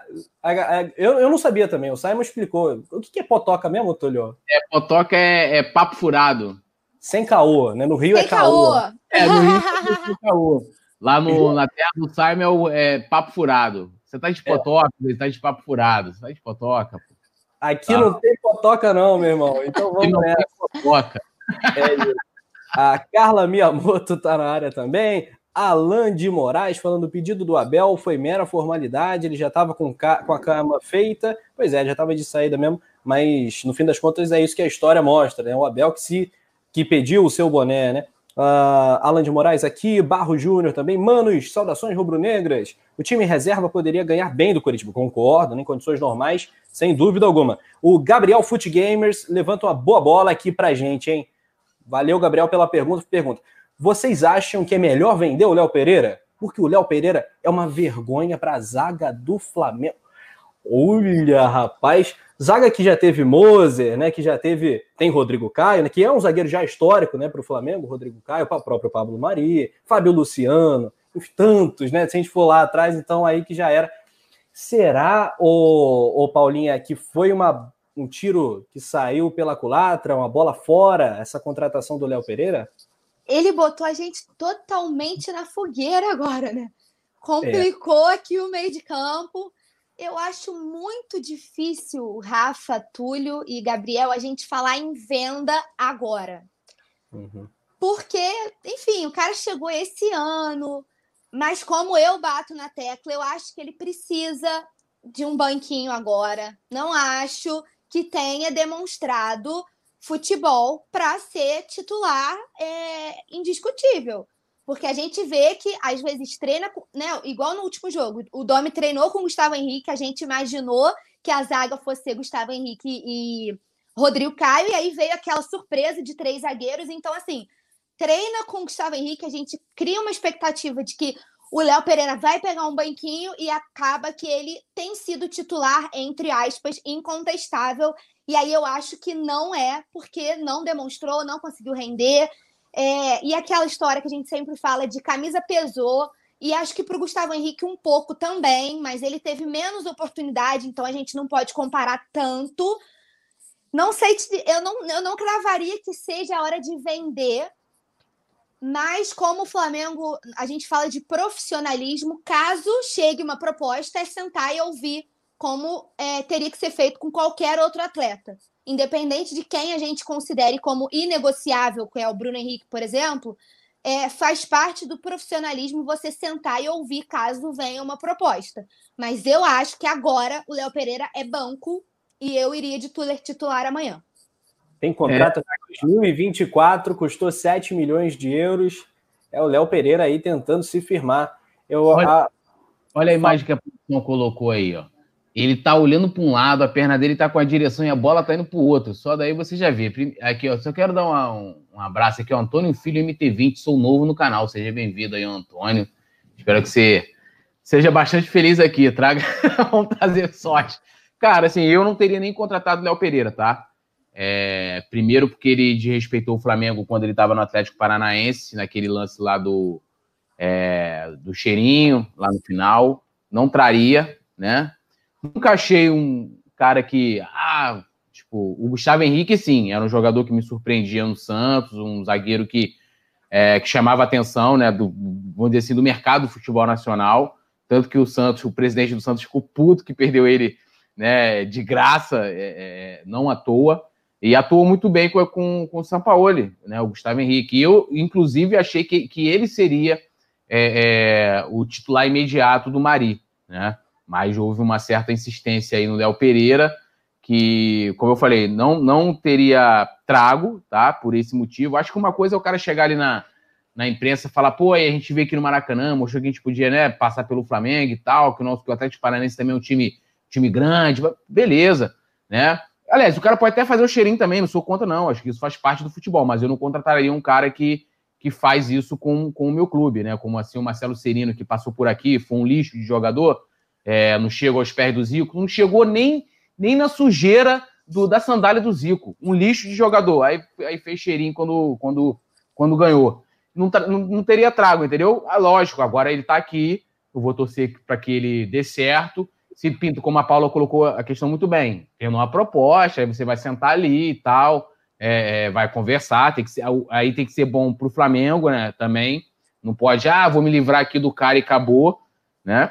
eu, eu não sabia também, o Simon explicou. O que, que é potoca mesmo, Tulio? É, potoca é, é papo furado. Sem caô, né? No Rio Sem é caô. caô. É, no Rio é caô. Lá no, na terra do Simon é, é papo furado. Você tá de potoca, é. você tá de papo furado, você tá de potoca. Pô. Aqui tá. não tem potoca, não, meu irmão. Então vamos nessa. Potoca. É A Carla Miyamoto tá na área também. Alan de Moraes falando: o pedido do Abel foi mera formalidade, ele já estava com, com, a cama feita. Pois é, já estava de saída mesmo, mas no fim das contas é isso que a história mostra, né? O Abel que se que pediu o seu boné, né? Uh, Alan de Moraes aqui, Barro Júnior também. Manos, saudações rubro-negras. O time reserva poderia ganhar bem do Curitiba, concordo, em condições normais, sem dúvida alguma. O Gabriel Foot Gamers levanta uma boa bola aqui pra gente, hein? Valeu, Gabriel, pela pergunta. Pergunta: vocês acham que é melhor vender o Léo Pereira? Porque o Léo Pereira é uma vergonha para a zaga do Flamengo. Olha, rapaz, zaga que já teve Moser, né? Que já teve. Tem Rodrigo Caio, né, que é um zagueiro já histórico né, para o Flamengo, Rodrigo Caio, o próprio Pablo Mari, Fábio Luciano, tantos, né? Se a gente for lá atrás, então aí que já era. Será, o, o Paulinha, que foi uma, um tiro que saiu pela culatra, uma bola fora, essa contratação do Léo Pereira? ele botou a gente totalmente na fogueira agora, né? Complicou é. aqui o meio de campo. Eu acho muito difícil, Rafa, Túlio e Gabriel, a gente falar em venda agora. Uhum. Porque, enfim, o cara chegou esse ano, mas como eu bato na tecla, eu acho que ele precisa de um banquinho agora. Não acho que tenha demonstrado futebol para ser titular é, indiscutível. Porque a gente vê que às vezes treina, né? Igual no último jogo, o Domi treinou com o Gustavo Henrique, a gente imaginou que a zaga fosse Gustavo Henrique e Rodrigo Caio, e aí veio aquela surpresa de três zagueiros. Então, assim, treina com o Gustavo Henrique, a gente cria uma expectativa de que o Léo Pereira vai pegar um banquinho e acaba que ele tem sido titular, entre aspas, incontestável e aí eu acho que não é, porque não demonstrou, não conseguiu render. É, e aquela história que a gente sempre fala de camisa pesou. E acho que para o Gustavo Henrique um pouco também, mas ele teve menos oportunidade, então a gente não pode comparar tanto. Não sei, eu não, eu não cravaria que seja a hora de vender, mas como o Flamengo, a gente fala de profissionalismo, caso chegue uma proposta, é sentar e ouvir como é, teria que ser feito com qualquer outro atleta. Independente de quem a gente considere como inegociável, que é o Bruno Henrique, por exemplo, é, faz parte do profissionalismo você sentar e ouvir caso venha uma proposta. Mas eu acho que agora o Léo Pereira é banco e eu iria de titular amanhã. Tem contrato até 2024, custou 7 milhões de euros. É o Léo Pereira aí tentando se firmar. Eu, olha, a... olha a imagem que a produção colocou aí, ó. Ele tá olhando para um lado, a perna dele tá com a direção e a bola tá indo para o outro. Só daí você já vê. Aqui, ó, só quero dar uma, um, abraço aqui, ó, Antônio Filho MT20, sou novo no canal. Seja bem-vindo aí, Antônio. Espero que você seja bastante feliz aqui. Traga, vamos trazer sorte. Cara, assim, eu não teria nem contratado o Léo Pereira, tá? É, primeiro porque ele desrespeitou o Flamengo quando ele estava no Atlético Paranaense, naquele lance lá do, é, do cheirinho, lá no final. Não traria, né? Nunca achei um cara que. Ah, tipo, o Gustavo Henrique, sim, era um jogador que me surpreendia no Santos, um zagueiro que, é, que chamava atenção, né, do, vamos dizer assim, do mercado do futebol nacional. Tanto que o Santos, o presidente do Santos ficou puto que perdeu ele né, de graça, é, é, não à toa. E atuou muito bem com, com, com o Sampaoli, né, o Gustavo Henrique. E eu, inclusive, achei que, que ele seria é, é, o titular imediato do Mari, né? Mas houve uma certa insistência aí no Léo Pereira, que, como eu falei, não, não teria trago, tá? Por esse motivo. Acho que uma coisa é o cara chegar ali na, na imprensa e falar, pô, aí a gente veio aqui no Maracanã, mostrou que a gente podia, né, passar pelo Flamengo e tal, que o nosso que o Atlético Paranaense também é um time, time grande, beleza, né? Aliás, o cara pode até fazer o cheirinho também, não sou contra, não. Acho que isso faz parte do futebol, mas eu não contrataria um cara que, que faz isso com, com o meu clube, né? Como assim o Marcelo Serino, que passou por aqui, foi um lixo de jogador é, não chegou aos pés do Zico, não chegou nem, nem na sujeira do, da sandália do Zico. Um lixo de jogador. Aí, aí fez cheirinho quando, quando, quando ganhou. Não, não, não teria trago, entendeu? Ah, lógico, agora ele está aqui, eu vou torcer para que ele dê certo. Se Pinto, como a Paula colocou a questão muito bem, tem uma proposta, aí você vai sentar ali e tal, é, é, vai conversar, tem que ser, aí tem que ser bom para o Flamengo, né? Também. Não pode, ah, vou me livrar aqui do cara e acabou, né?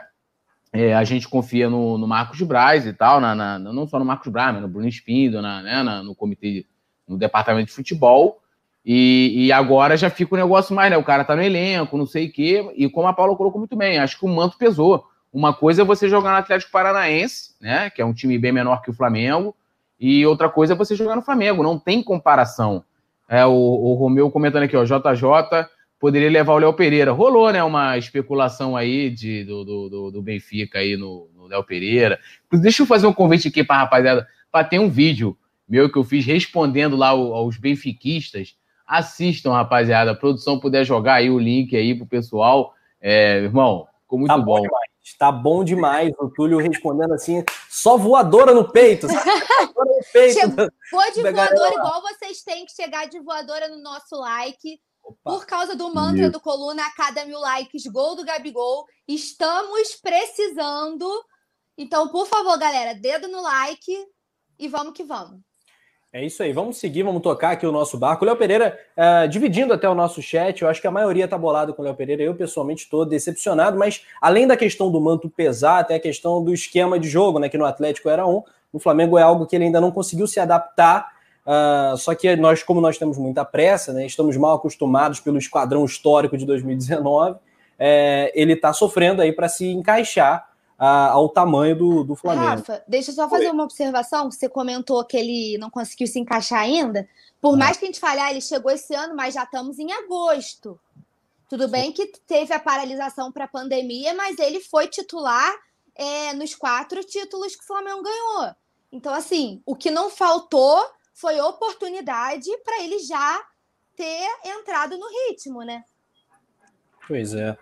É, a gente confia no, no, Marcos Braz e tal, na, na, não só no Marcos Braz, mas no Bruno Espindo, na, né, na, no comitê, no departamento de futebol. E, e, agora já fica o negócio mais, né? O cara tá no elenco, não sei o quê. E como a Paula colocou muito bem, acho que o manto pesou. Uma coisa é você jogar no Atlético Paranaense, né? Que é um time bem menor que o Flamengo. E outra coisa é você jogar no Flamengo. Não tem comparação. É, o, o Romeu comentando aqui, ó, JJ poderia levar o Léo Pereira. Rolou, né? Uma especulação aí de, do, do, do Benfica aí no, no Léo Pereira. Deixa eu fazer um convite aqui pra rapaziada, para ter um vídeo meu que eu fiz respondendo lá aos benfiquistas Assistam, rapaziada. A produção puder jogar aí o link aí pro pessoal. É, irmão, ficou muito tá bom. bom. Demais. Tá bom demais. O Túlio respondendo assim, só voadora no peito. voadora no peito. Chegou de voadora igual vocês têm que chegar de voadora no nosso like. Opa. Por causa do mantra Meu. do Coluna, a cada mil likes, gol do Gabigol. Estamos precisando. Então, por favor, galera, dedo no like e vamos que vamos. É isso aí, vamos seguir, vamos tocar aqui o nosso barco. O Léo Pereira, uh, dividindo até o nosso chat, eu acho que a maioria tá bolado com o Léo Pereira, eu pessoalmente estou decepcionado, mas além da questão do manto pesar, até a questão do esquema de jogo, né, que no Atlético era um, no Flamengo é algo que ele ainda não conseguiu se adaptar, uh, só que nós, como nós temos muita pressa, né, estamos mal acostumados pelo esquadrão histórico de 2019, é, ele está sofrendo aí para se encaixar a, ao tamanho do, do Flamengo. Rafa, deixa eu só fazer Oi. uma observação. Você comentou que ele não conseguiu se encaixar ainda. Por ah. mais que a gente fale, ah, ele chegou esse ano, mas já estamos em agosto. Tudo bem que teve a paralisação para a pandemia, mas ele foi titular é, nos quatro títulos que o Flamengo ganhou. Então, assim, o que não faltou foi oportunidade para ele já ter entrado no ritmo, né? Pois é.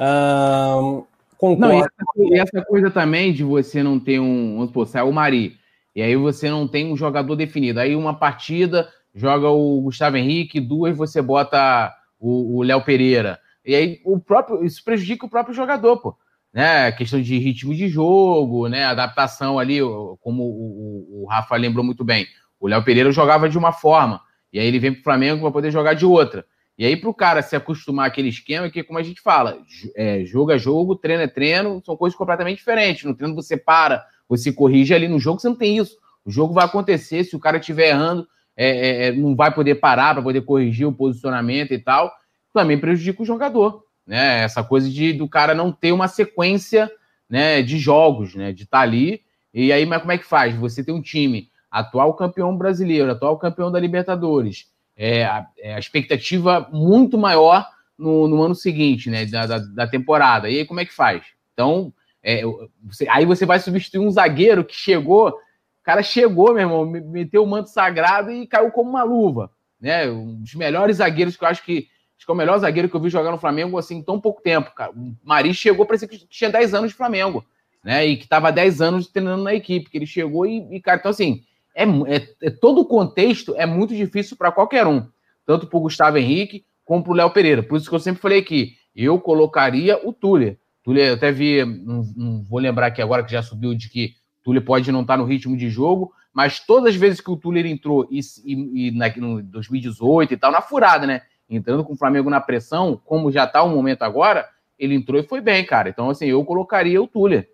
Um, Concordo. Não, e essa, e essa, coisa também de você não ter um. Pô, sai o Mari, e aí você não tem um jogador definido. Aí uma partida joga o Gustavo Henrique, duas você bota o Léo Pereira. E aí o próprio. Isso prejudica o próprio jogador, pô. Né? Questão de ritmo de jogo, né? Adaptação ali, como o, o, o Rafa lembrou muito bem. O Léo Pereira jogava de uma forma, e aí ele vem para o Flamengo para poder jogar de outra. E aí, para o cara se acostumar àquele esquema, que como a gente fala, é, jogo é jogo, treino é treino, são coisas completamente diferentes. No treino você para, você corrige ali, no jogo você não tem isso. O jogo vai acontecer, se o cara estiver errando, é, é, é, não vai poder parar para poder corrigir o posicionamento e tal. Também prejudica o jogador, né? Essa coisa de do cara não ter uma sequência né, de jogos, né? De estar tá ali. E aí, mas como é que faz? Você tem um time atual campeão brasileiro, atual campeão da Libertadores é, a, é, a expectativa muito maior no, no, ano seguinte, né, da, da, da, temporada. E aí como é que faz? Então, é, você, aí você vai substituir um zagueiro que chegou, o cara chegou, meu irmão, meteu o manto sagrado e caiu como uma luva, né? Um dos melhores zagueiros que eu acho que acho que é o melhor zagueiro que eu vi jogar no Flamengo assim em tão pouco tempo, cara. O Mari chegou para que tinha 10 anos de Flamengo, né? E que estava 10 anos treinando na equipe, que ele chegou e, e cara, então assim, é, é, é todo o contexto é muito difícil para qualquer um, tanto para o Gustavo Henrique como para o Léo Pereira. Por isso que eu sempre falei que eu colocaria o Tuller. Tuller, eu até vi, não, não, vou lembrar aqui agora que já subiu de que Tuller pode não estar tá no ritmo de jogo, mas todas as vezes que o Tuller entrou e, e, e na, no 2018 e tal, na furada, né? Entrando com o Flamengo na pressão, como já está o momento agora, ele entrou e foi bem, cara. Então, assim, eu colocaria o Tuller.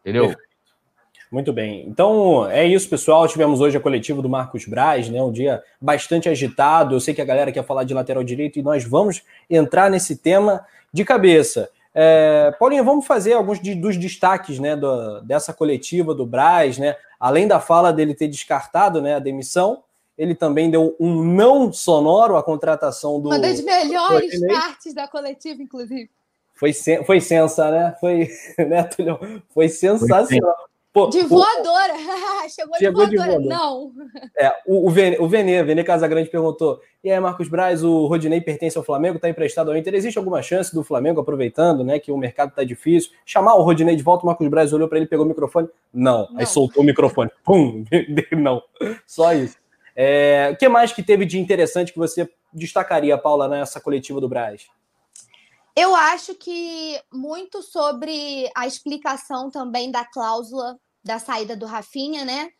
Entendeu? Perfeito. Muito bem. Então é isso, pessoal. Tivemos hoje a coletiva do Marcos Braz, né? Um dia bastante agitado. Eu sei que a galera quer falar de lateral direito e nós vamos entrar nesse tema de cabeça. É, Paulinha, vamos fazer alguns de, dos destaques né, do, dessa coletiva do Braz, né? Além da fala dele ter descartado né, a demissão, ele também deu um não sonoro à contratação do. Uma das melhores partes da coletiva, inclusive. Foi, foi sensa, né? Foi, né, Tulhão? Foi sensacional. Foi Pô, de voadora. Chegou, Chegou de, voadora. de, voadora. Não. É, o, o, Vene, o Vene, Vene Casagrande perguntou: e aí, Marcos Braz, o Rodinei pertence ao Flamengo, está emprestado ao Inter. Existe alguma chance do Flamengo, aproveitando né, que o mercado está difícil, chamar o Rodinei de volta? O Marcos Braz olhou para ele, pegou o microfone. Não. Não. Aí soltou o microfone. Pum! Não. Só isso. É, o que mais que teve de interessante que você destacaria, Paula, nessa coletiva do Braz? Eu acho que muito sobre a explicação também da cláusula da saída do Rafinha, né?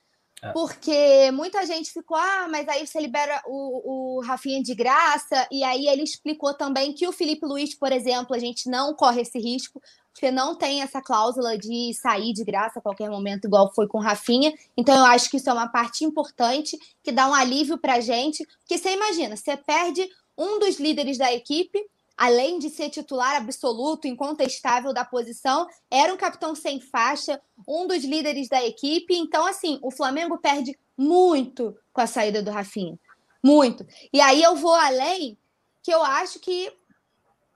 É. Porque muita gente ficou, ah, mas aí você libera o, o Rafinha de graça, e aí ele explicou também que o Felipe Luiz, por exemplo, a gente não corre esse risco. você não tem essa cláusula de sair de graça a qualquer momento, igual foi com o Rafinha. Então, eu acho que isso é uma parte importante que dá um alívio para a gente. Porque você imagina, você perde um dos líderes da equipe, além de ser titular absoluto, incontestável da posição, era um capitão sem faixa, um dos líderes da equipe. Então, assim, o Flamengo perde muito com a saída do Rafinha. Muito. E aí eu vou além, que eu acho que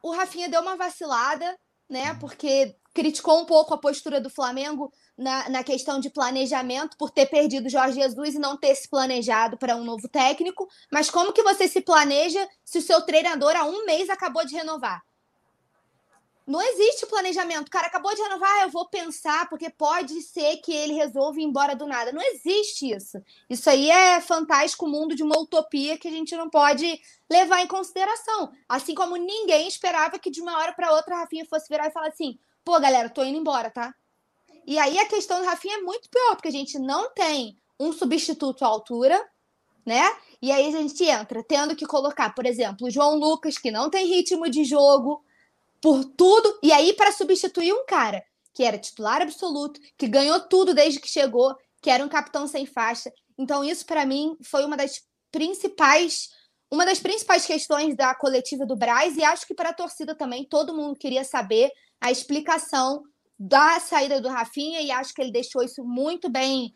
o Rafinha deu uma vacilada né? Porque criticou um pouco a postura do Flamengo na, na questão de planejamento por ter perdido Jorge Jesus e não ter se planejado para um novo técnico. Mas como que você se planeja se o seu treinador há um mês acabou de renovar? Não existe planejamento. O cara acabou de renovar, eu vou pensar, porque pode ser que ele resolva ir embora do nada. Não existe isso. Isso aí é fantástico mundo de uma utopia que a gente não pode levar em consideração. Assim como ninguém esperava que de uma hora para outra a Rafinha fosse virar e falar assim: pô, galera, tô indo embora, tá? E aí a questão do Rafinha é muito pior, porque a gente não tem um substituto à altura, né? E aí a gente entra tendo que colocar, por exemplo, o João Lucas, que não tem ritmo de jogo por tudo. E aí, para substituir um cara que era titular absoluto, que ganhou tudo desde que chegou, que era um capitão sem faixa. Então, isso para mim foi uma das principais. Uma das principais questões da coletiva do Braz, e acho que para a torcida também, todo mundo queria saber a explicação da saída do Rafinha, e acho que ele deixou isso muito bem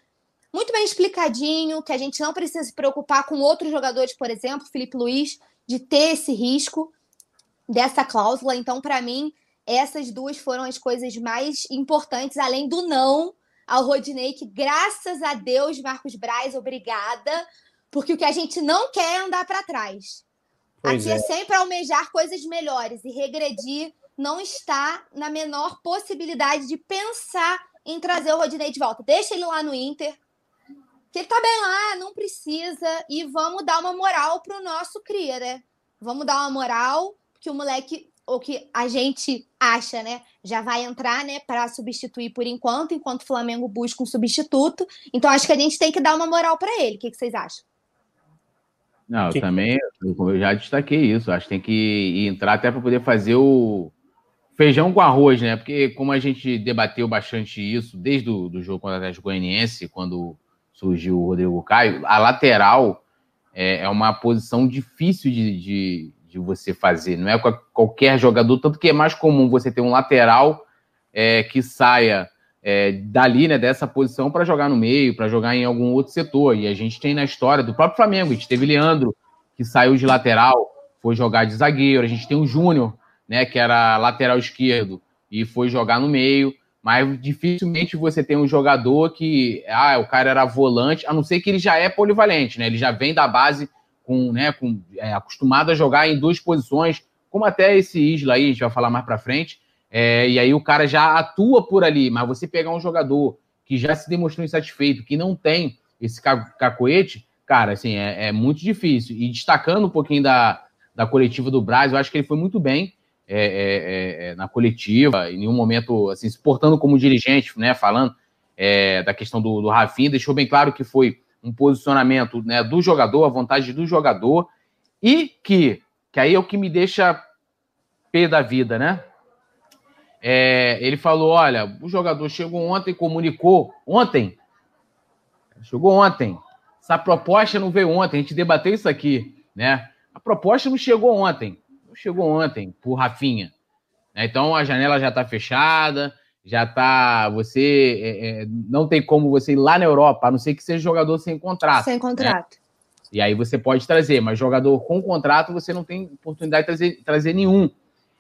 muito bem explicadinho, que a gente não precisa se preocupar com outros jogadores, por exemplo, Felipe Luiz, de ter esse risco dessa cláusula. Então, para mim, essas duas foram as coisas mais importantes, além do não ao Rodinei, que graças a Deus, Marcos Braz, obrigada, porque o que a gente não quer é andar para trás. Pois Aqui é. é sempre almejar coisas melhores e regredir não está na menor possibilidade de pensar em trazer o Rodinei de volta. Deixa ele lá no Inter, que ele tá bem lá, não precisa, e vamos dar uma moral pro nosso cria, né? Vamos dar uma moral que o moleque, ou que a gente acha, né, já vai entrar, né, para substituir por enquanto, enquanto o Flamengo busca um substituto. Então acho que a gente tem que dar uma moral para ele. O que, que, vocês acham? Não, eu também, eu já destaquei isso. Acho que tem que entrar até para poder fazer o feijão com arroz, né? Porque como a gente debateu bastante isso desde o do jogo contra o Atlético Goianiense, quando surgiu o Rodrigo Caio, a lateral é, é uma posição difícil de, de, de você fazer. Não é qualquer jogador, tanto que é mais comum você ter um lateral é, que saia é, dali, né, dessa posição para jogar no meio, para jogar em algum outro setor. E a gente tem na história do próprio Flamengo, a gente teve Leandro, que saiu de lateral, foi jogar de zagueiro, a gente tem o Júnior, né, que era lateral esquerdo e foi jogar no meio. Mas dificilmente você tem um jogador que, ah, o cara era volante, a não ser que ele já é polivalente, né? Ele já vem da base com, né, com, é, acostumado a jogar em duas posições, como até esse Isla aí, a gente vai falar mais para frente. É, e aí o cara já atua por ali, mas você pegar um jogador que já se demonstrou insatisfeito, que não tem esse cacoete, cara, assim, é, é muito difícil. E destacando um pouquinho da, da coletiva do Braz, eu acho que ele foi muito bem é, é, é, é na coletiva, em nenhum momento, assim, se portando como dirigente, né, falando da questão do, do Rafinha, deixou bem claro que foi um posicionamento né, do jogador, a vontade do jogador, e que, que aí é o que me deixa pé da vida, né? É, ele falou: olha, o jogador chegou ontem, comunicou ontem. Chegou ontem. Essa proposta não veio ontem, a gente debateu isso aqui, né? A proposta não chegou ontem, chegou ontem por Rafinha. Né? Então a janela já está fechada, já tá. Você é, é, não tem como você ir lá na Europa, a não ser que seja jogador sem contrato. Sem contrato. Né? E aí você pode trazer, mas jogador com contrato você não tem oportunidade de trazer, trazer nenhum.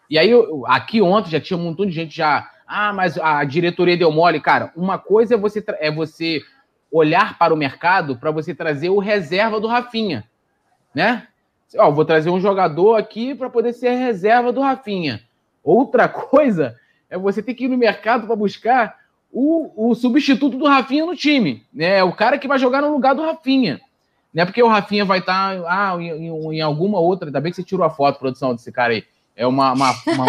E aí, aqui ontem já tinha um montão de gente já. Ah, mas a diretoria deu mole. Cara, uma coisa é você, é você olhar para o mercado para você trazer o reserva do Rafinha, né? Ó, vou trazer um jogador aqui para poder ser reserva do Rafinha. Outra coisa é você ter que ir no mercado para buscar o, o, substituto do Rafinha no time, né? O cara que vai jogar no lugar do Rafinha. Não é porque o Rafinha vai estar tá, ah, em, em, alguma outra. Ainda bem que você tirou a foto, produção, desse cara aí. É uma, uma, uma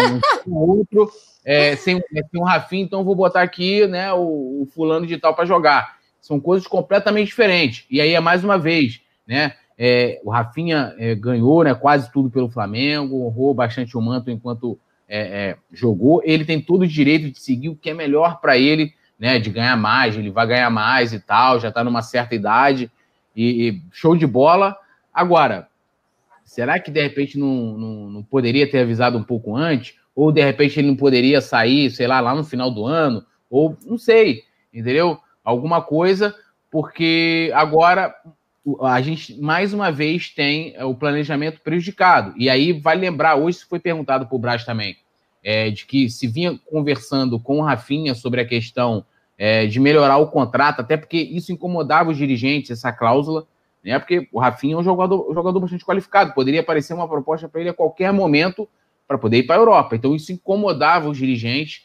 um outro é, sem, é, sem um Rafinha, então vou botar aqui né, o, o fulano de tal para jogar. São coisas completamente diferentes. E aí é mais uma vez, né? É, o Rafinha é, ganhou né, quase tudo pelo Flamengo, honrou bastante o manto enquanto é, é, jogou, ele tem todo o direito de seguir o que é melhor para ele, né? De ganhar mais, ele vai ganhar mais e tal, já está numa certa idade, e, e, show de bola. Agora, será que de repente não, não, não, poderia ter avisado um pouco antes? Ou de repente ele não poderia sair, sei lá, lá no final do ano? Ou não sei, entendeu? Alguma coisa, porque agora a gente mais uma vez tem é, o planejamento prejudicado. E aí vai lembrar, hoje foi perguntado para o Braz também, é, de que se vinha conversando com o Rafinha sobre a questão é, de melhorar o contrato, até porque isso incomodava os dirigentes, essa cláusula, né? Porque o Rafinha é um jogador, um jogador bastante qualificado, poderia aparecer uma proposta para ele a qualquer momento para poder ir para a Europa. Então isso incomodava os dirigentes.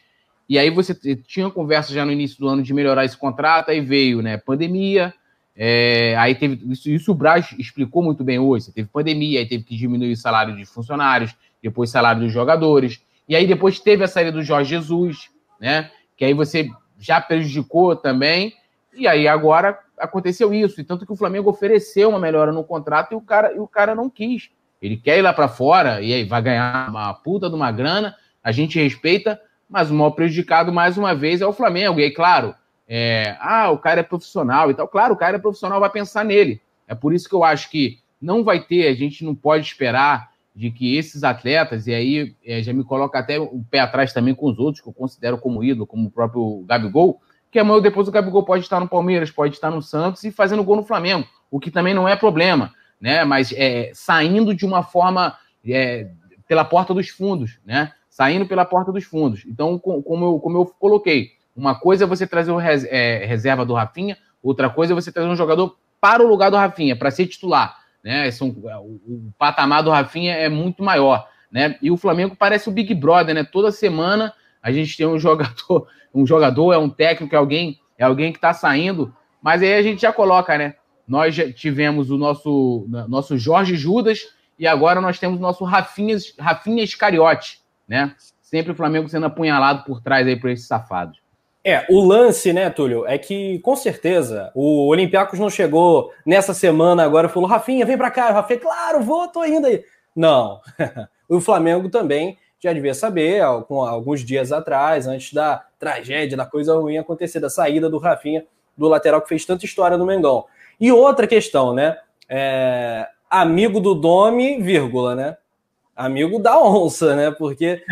E aí você tinha conversa já no início do ano de melhorar esse contrato, aí veio, né, pandemia, é, aí teve isso, isso o Braz explicou muito bem hoje. Teve pandemia, aí teve que diminuir o salário dos funcionários, depois o salário dos jogadores, e aí depois teve a saída do Jorge Jesus, né? Que aí você já prejudicou também, e aí agora aconteceu isso. E tanto que o Flamengo ofereceu uma melhora no contrato e o cara, e o cara não quis. Ele quer ir lá para fora e aí vai ganhar uma puta de uma grana, a gente respeita, mas o maior prejudicado mais uma vez é o Flamengo. E aí, claro, é, ah, o cara é profissional e tal. Claro, o cara é profissional, vai pensar nele. É por isso que eu acho que não vai ter, a gente não pode esperar de que esses atletas, e aí é, já me coloca até o pé atrás também com os outros, que eu considero como ídolo, como o próprio Gabigol, que amanhã depois o Gabigol pode estar no Palmeiras, pode estar no Santos e fazendo gol no Flamengo, o que também não é problema, né? Mas é, saindo de uma forma é, pela porta dos fundos, né? Saindo pela porta dos fundos. Então, como eu, como eu coloquei, uma coisa é você trazer o res, é, reserva do Rafinha, outra coisa é você trazer um jogador para o lugar do Rafinha, para ser titular. Né? São, é, o, o, patamar do Rafinha é muito maior. Né? E o Flamengo parece o Big Brother, né? Toda semana a gente tem um jogador, um jogador, é um técnico, é alguém, é alguém que está saindo, mas aí a gente já coloca, né? Nós já tivemos o nosso, nosso Jorge Judas e agora nós temos o nosso Rafinha, Rafinha Iscariote, né? Sempre o Flamengo sendo apunhalado por trás aí por esses safados. É, o lance, né, Túlio, é que com certeza o Olympiacos não chegou nessa semana agora e falou: Rafinha, vem pra cá. O Rafinha, claro, vou, tô indo aí. Não. o Flamengo também já devia saber, alguns dias atrás, antes da tragédia, da coisa ruim acontecer, da saída do Rafinha, do lateral que fez tanta história no Mengão. E outra questão, né? É, amigo do Domi, vírgula, né? Amigo da onça, né? Porque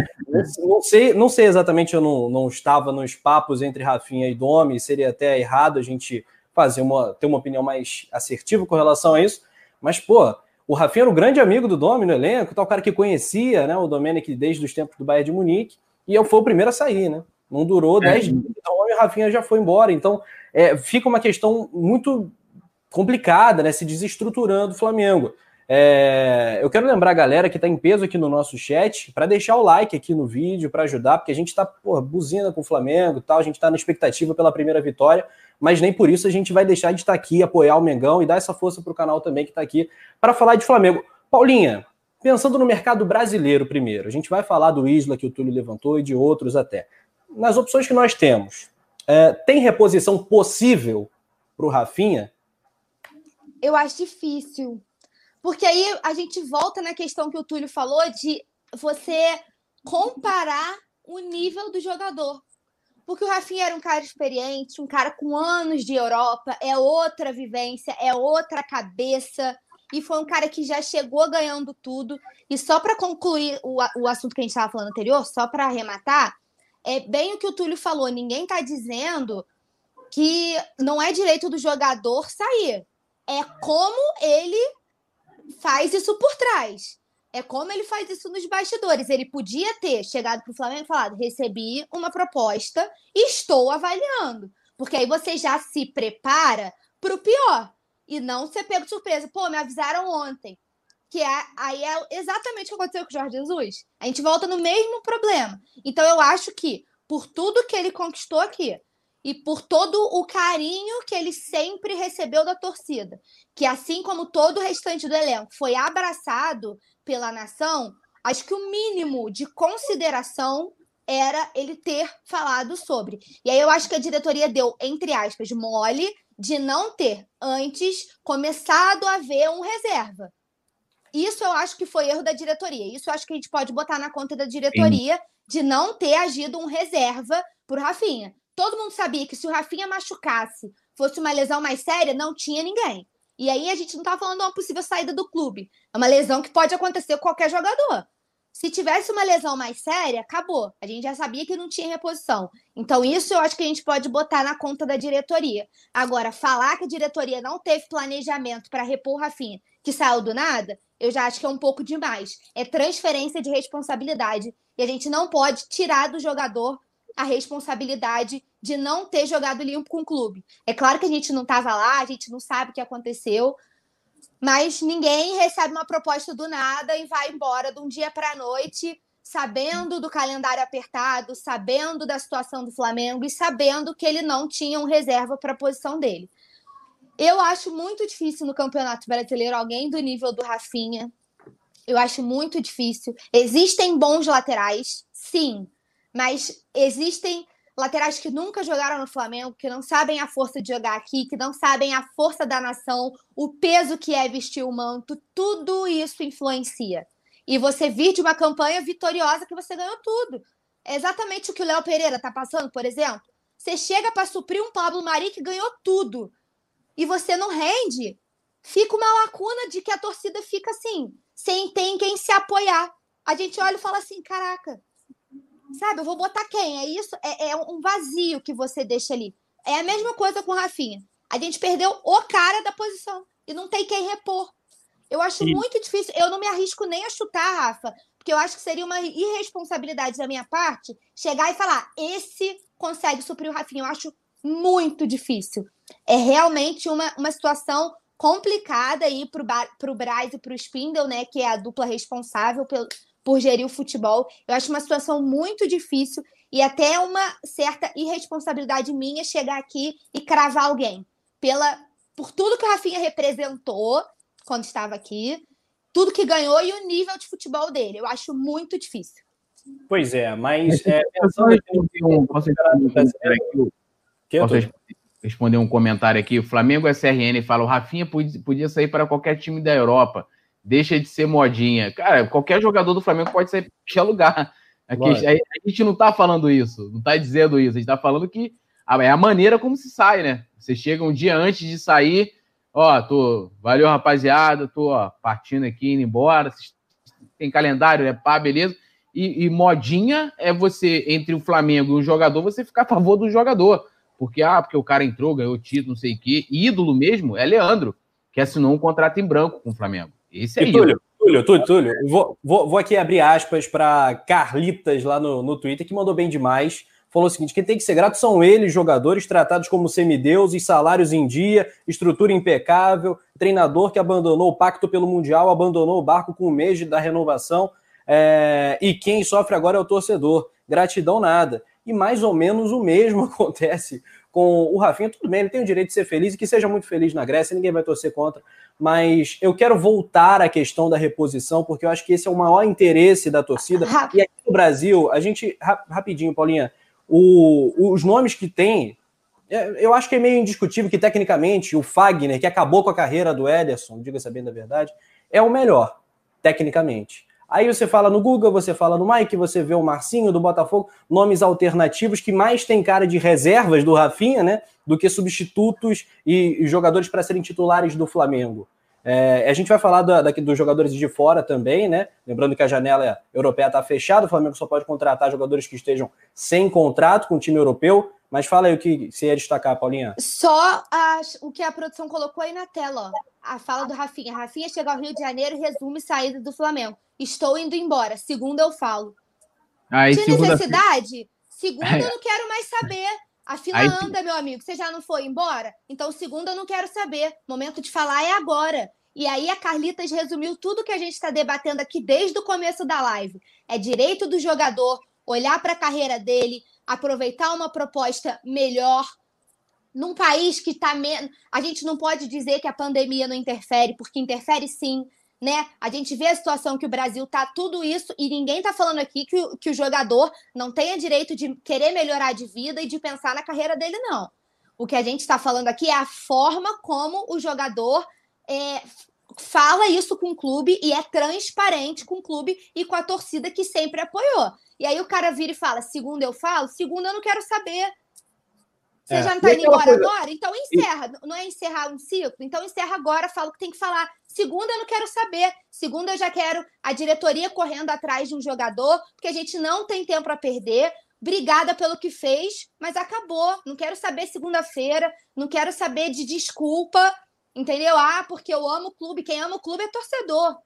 não sei, não sei exatamente, eu não, não estava nos papos entre Rafinha e Domi, seria até errado a gente fazer uma, ter uma opinião mais assertiva com relação a isso, mas, pô, o Rafinha era o grande amigo do Domi no elenco, tal cara que conhecia, né, o Domenic desde os tempos do Bayern de Munique, e eu fui o primeiro a sair, né? Não durou 10 é. dias, então o Rafinha já foi embora, então é, fica uma questão muito complicada, né, se desestruturando o Flamengo. É, eu quero lembrar a galera que está em peso aqui no nosso chat para deixar o like aqui no vídeo para ajudar, porque a gente está buzina com o Flamengo tal, a gente está na expectativa pela primeira vitória, mas nem por isso a gente vai deixar de estar tá aqui, apoiar o Mengão e dar essa força para o canal também que está aqui para falar de Flamengo. Paulinha, pensando no mercado brasileiro primeiro, a gente vai falar do Isla que o Túlio levantou e de outros até. Nas opções que nós temos, é, tem reposição possível para o Rafinha? Eu acho difícil porque aí a gente volta na questão que o Túlio falou de você comparar o nível do jogador. Porque o Rafinha era um cara experiente, um cara com anos de Europa, é outra vivência, é outra cabeça. E foi um cara que já chegou ganhando tudo. E só para concluir o, o assunto que a gente estava falando anterior, só para arrematar, é bem o que o Túlio falou: ninguém está dizendo que não é direito do jogador sair. É como ele faz isso por trás. É como ele faz isso nos bastidores. Ele podia ter chegado para o Flamengo e falado: recebi uma proposta e estou avaliando. Porque aí você já se prepara para o pior. E não ser pego de surpresa. Pô, me avisaram ontem. Que é, aí é exatamente o que aconteceu com o Jorge Jesus. A gente volta no mesmo problema. Então eu acho que, por tudo que ele conquistou aqui, e por todo o carinho que ele sempre recebeu da torcida. Que assim como todo o restante do elenco foi abraçado pela nação, acho que o mínimo de consideração era ele ter falado sobre. E aí eu acho que a diretoria deu, entre aspas, mole de não ter antes começado a ver um reserva. isso eu acho que foi erro da diretoria. Isso eu acho que a gente pode botar na conta da diretoria Sim. de não ter agido um reserva por Rafinha. Todo mundo sabia que se o Rafinha machucasse, fosse uma lesão mais séria, não tinha ninguém. E aí a gente não está falando de uma possível saída do clube. É uma lesão que pode acontecer com qualquer jogador. Se tivesse uma lesão mais séria, acabou. A gente já sabia que não tinha reposição. Então, isso eu acho que a gente pode botar na conta da diretoria. Agora, falar que a diretoria não teve planejamento para repor o Rafinha, que saiu do nada, eu já acho que é um pouco demais. É transferência de responsabilidade. E a gente não pode tirar do jogador a responsabilidade de não ter jogado limpo com o clube. É claro que a gente não estava lá, a gente não sabe o que aconteceu, mas ninguém recebe uma proposta do nada e vai embora de um dia para a noite, sabendo do calendário apertado, sabendo da situação do Flamengo e sabendo que ele não tinha um reserva para a posição dele. Eu acho muito difícil no Campeonato Brasileiro alguém do nível do Rafinha. Eu acho muito difícil. Existem bons laterais, sim, mas existem laterais que nunca jogaram no Flamengo, que não sabem a força de jogar aqui, que não sabem a força da nação, o peso que é vestir o manto, tudo isso influencia. E você vir de uma campanha vitoriosa que você ganhou tudo. É exatamente o que o Léo Pereira está passando, por exemplo. Você chega para suprir um Pablo Mari que ganhou tudo e você não rende, fica uma lacuna de que a torcida fica assim, sem ter quem se apoiar. A gente olha e fala assim: caraca, Sabe, eu vou botar quem? É isso, é, é um vazio que você deixa ali. É a mesma coisa com o Rafinha. A gente perdeu o cara da posição e não tem quem repor. Eu acho Sim. muito difícil. Eu não me arrisco nem a chutar, Rafa, porque eu acho que seria uma irresponsabilidade da minha parte chegar e falar: esse consegue suprir o Rafinha. Eu acho muito difícil. É realmente uma, uma situação complicada aí para o Braz e para o Spindle, né? Que é a dupla responsável pelo, por gerir o futebol. Eu acho uma situação muito difícil e até uma certa irresponsabilidade minha chegar aqui e cravar alguém pela por tudo que o Rafinha representou quando estava aqui, tudo que ganhou e o nível de futebol dele. Eu acho muito difícil. Pois é, mas é, pensando um, posso responder um comentário aqui? O Flamengo SRN fala: o Rafinha podia sair para qualquer time da Europa deixa de ser modinha. Cara, qualquer jogador do Flamengo pode sair para qualquer lugar. Aqui, a, a, gente não tá falando isso, não tá dizendo isso, a gente tá falando que é a maneira como se sai, né? Você chega um dia antes de sair, ó, tô, valeu rapaziada, tô ó, partindo aqui, indo embora, tem calendário, é pá, beleza. E, e, modinha é você, entre o Flamengo e o jogador, você ficar a favor do jogador. Porque, ah, porque o cara entrou, ganhou título, não sei o quê. Ídolo mesmo é Leandro, que assinou um contrato em branco com o Flamengo. Esse aí. E Túlio, Túlio, Túlio, Túlio vou, vou, vou aqui abrir aspas para Carlitas lá no, no Twitter, que mandou bem demais. Falou o seguinte: quem tem que ser grato são eles, jogadores tratados como semideuses, salários em dia, estrutura impecável, treinador que abandonou o pacto pelo Mundial, abandonou o barco com o mês da renovação. É, e quem sofre agora é o torcedor. Gratidão nada. E mais ou menos o mesmo acontece com o Rafinha. Tudo bem, ele tem o direito de ser feliz e que seja muito feliz na Grécia, ninguém vai torcer contra mas eu quero voltar à questão da reposição, porque eu acho que esse é o maior interesse da torcida. E aqui no Brasil, a gente, rapidinho, Paulinha, o, os nomes que tem, é, eu acho que é meio indiscutível que, tecnicamente, o Fagner, que acabou com a carreira do Ederson, diga-se bem da verdade, é o melhor, tecnicamente. Aí você fala no Google, você fala no Mike, você vê o Marcinho do Botafogo, nomes alternativos que mais tem cara de reservas do Rafinha, né? Do que substitutos e, jogadores para serem titulares do Flamengo. É, a gente vai falar da, dos jogadores de fora também, né? Lembrando que a janela europeia está fechada, o Flamengo só pode contratar jogadores que estejam sem contrato com o time europeu. Mas fala aí o que você ia destacar, Paulinha. Só o que a produção colocou aí na tela, ó. A fala do Rafinha. Rafinha chega ao Rio de Janeiro e resume saída do Flamengo. Estou indo embora. Segunda eu falo. Aí, Tinha necessidade? Segunda eu não quero mais saber. A fila Aí, anda, meu amigo. Você já não foi embora? Então, segunda eu não quero saber. Momento de falar é agora. E aí a Carlitas resumiu tudo que a gente está debatendo aqui desde o começo da live. É direito do jogador olhar para a carreira dele, aproveitar uma proposta melhor num país que está menos. A gente não pode dizer que a pandemia não interfere, porque interfere sim né? A gente vê a situação que o Brasil tá tudo isso e ninguém tá falando aqui que, o, que o jogador não tenha direito de querer melhorar de vida e de pensar na carreira dele, não. O que a gente está falando aqui é a forma como o jogador é, fala isso com o clube e é transparente com o clube e com a torcida que sempre apoiou. E aí o cara vira e fala: segunda eu falo, segunda eu não quero saber. Você é. já não está indo embora coisa... agora? Então encerra. E... Não é encerrar um ciclo? Então encerra agora, fala o que tem que falar. Segunda eu não quero saber. Segunda eu já quero a diretoria correndo atrás de um jogador, porque a gente não tem tempo para perder. Obrigada pelo que fez, mas acabou. Não quero saber segunda-feira, não quero saber de desculpa, entendeu? Ah, porque eu amo o clube. Quem ama o clube é torcedor.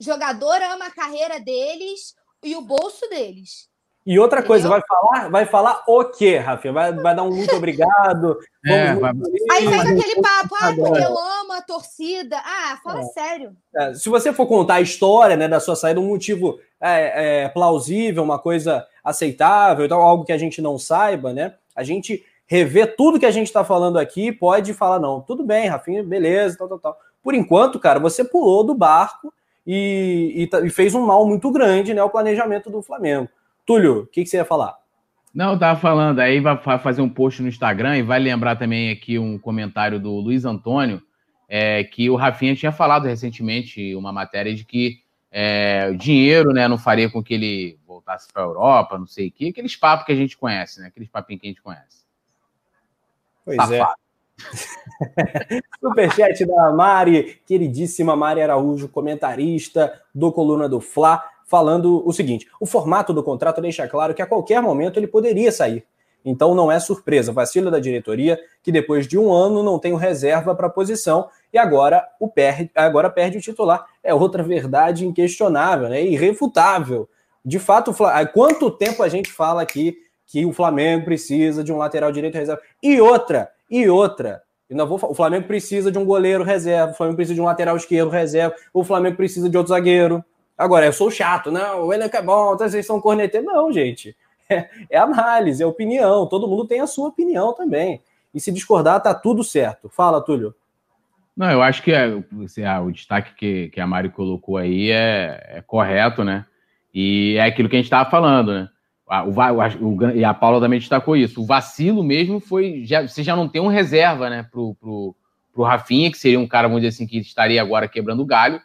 jogador ama a carreira deles e o bolso deles. E outra coisa, vai falar, vai falar o quê, Rafinha? Vai, vai dar um muito obrigado. É, vai... Aí vem aquele papo, ah, porque eu amo a torcida. Ah, fala é. sério. É, se você for contar a história né, da sua saída, um motivo é, é, plausível, uma coisa aceitável, então, algo que a gente não saiba, né? A gente rever tudo que a gente está falando aqui, pode falar, não, tudo bem, Rafinha, beleza, tal, tal, tal. Por enquanto, cara, você pulou do barco e, e, e fez um mal muito grande né, ao planejamento do Flamengo. Túlio, o que, que, você ia falar? Não, eu tava falando, aí vai fazer um post no Instagram e vai lembrar também aqui um comentário do Luiz Antônio, é, que o Rafinha tinha falado recentemente uma matéria de que é, o dinheiro né, não faria com que ele voltasse para a Europa, não sei o quê, aqueles papos que a gente conhece, né? Aqueles papinhos que a gente conhece. Pois é. Safado. é. Superchat da Mari, queridíssima Mari Araújo, comentarista do Coluna do Fla falando o seguinte: o formato do contrato deixa claro que a qualquer momento ele poderia sair. Então não é surpresa, vacilo da diretoria que depois de um ano não tem reserva para a posição e agora o perde, agora perde o titular. É outra verdade inquestionável, né? irrefutável. De fato, há quanto tempo a gente fala aqui que o Flamengo precisa de um lateral direito reserva? E outra, e outra. vou, o Flamengo precisa de um goleiro reserva, o Flamengo precisa de um lateral esquerdo reserva, o Flamengo precisa de outro zagueiro. Agora, eu sou chato, não, o elenco é bom, então vocês são corneteiros. Não, gente. É, é, análise, é opinião. Todo mundo tem a sua opinião também. E se discordar, tá tudo certo. Fala, Túlio. Não, eu acho que é, assim, ah, o destaque que, que a Mari colocou aí é, é, correto, né? E é aquilo que a gente estava falando, né? O, o, o, e a Paula também destacou isso. O vacilo mesmo foi. Já, você já não tem um reserva, né, pro, pro, pro Rafinha, que seria um cara, vamos dizer assim, que estaria agora quebrando o galho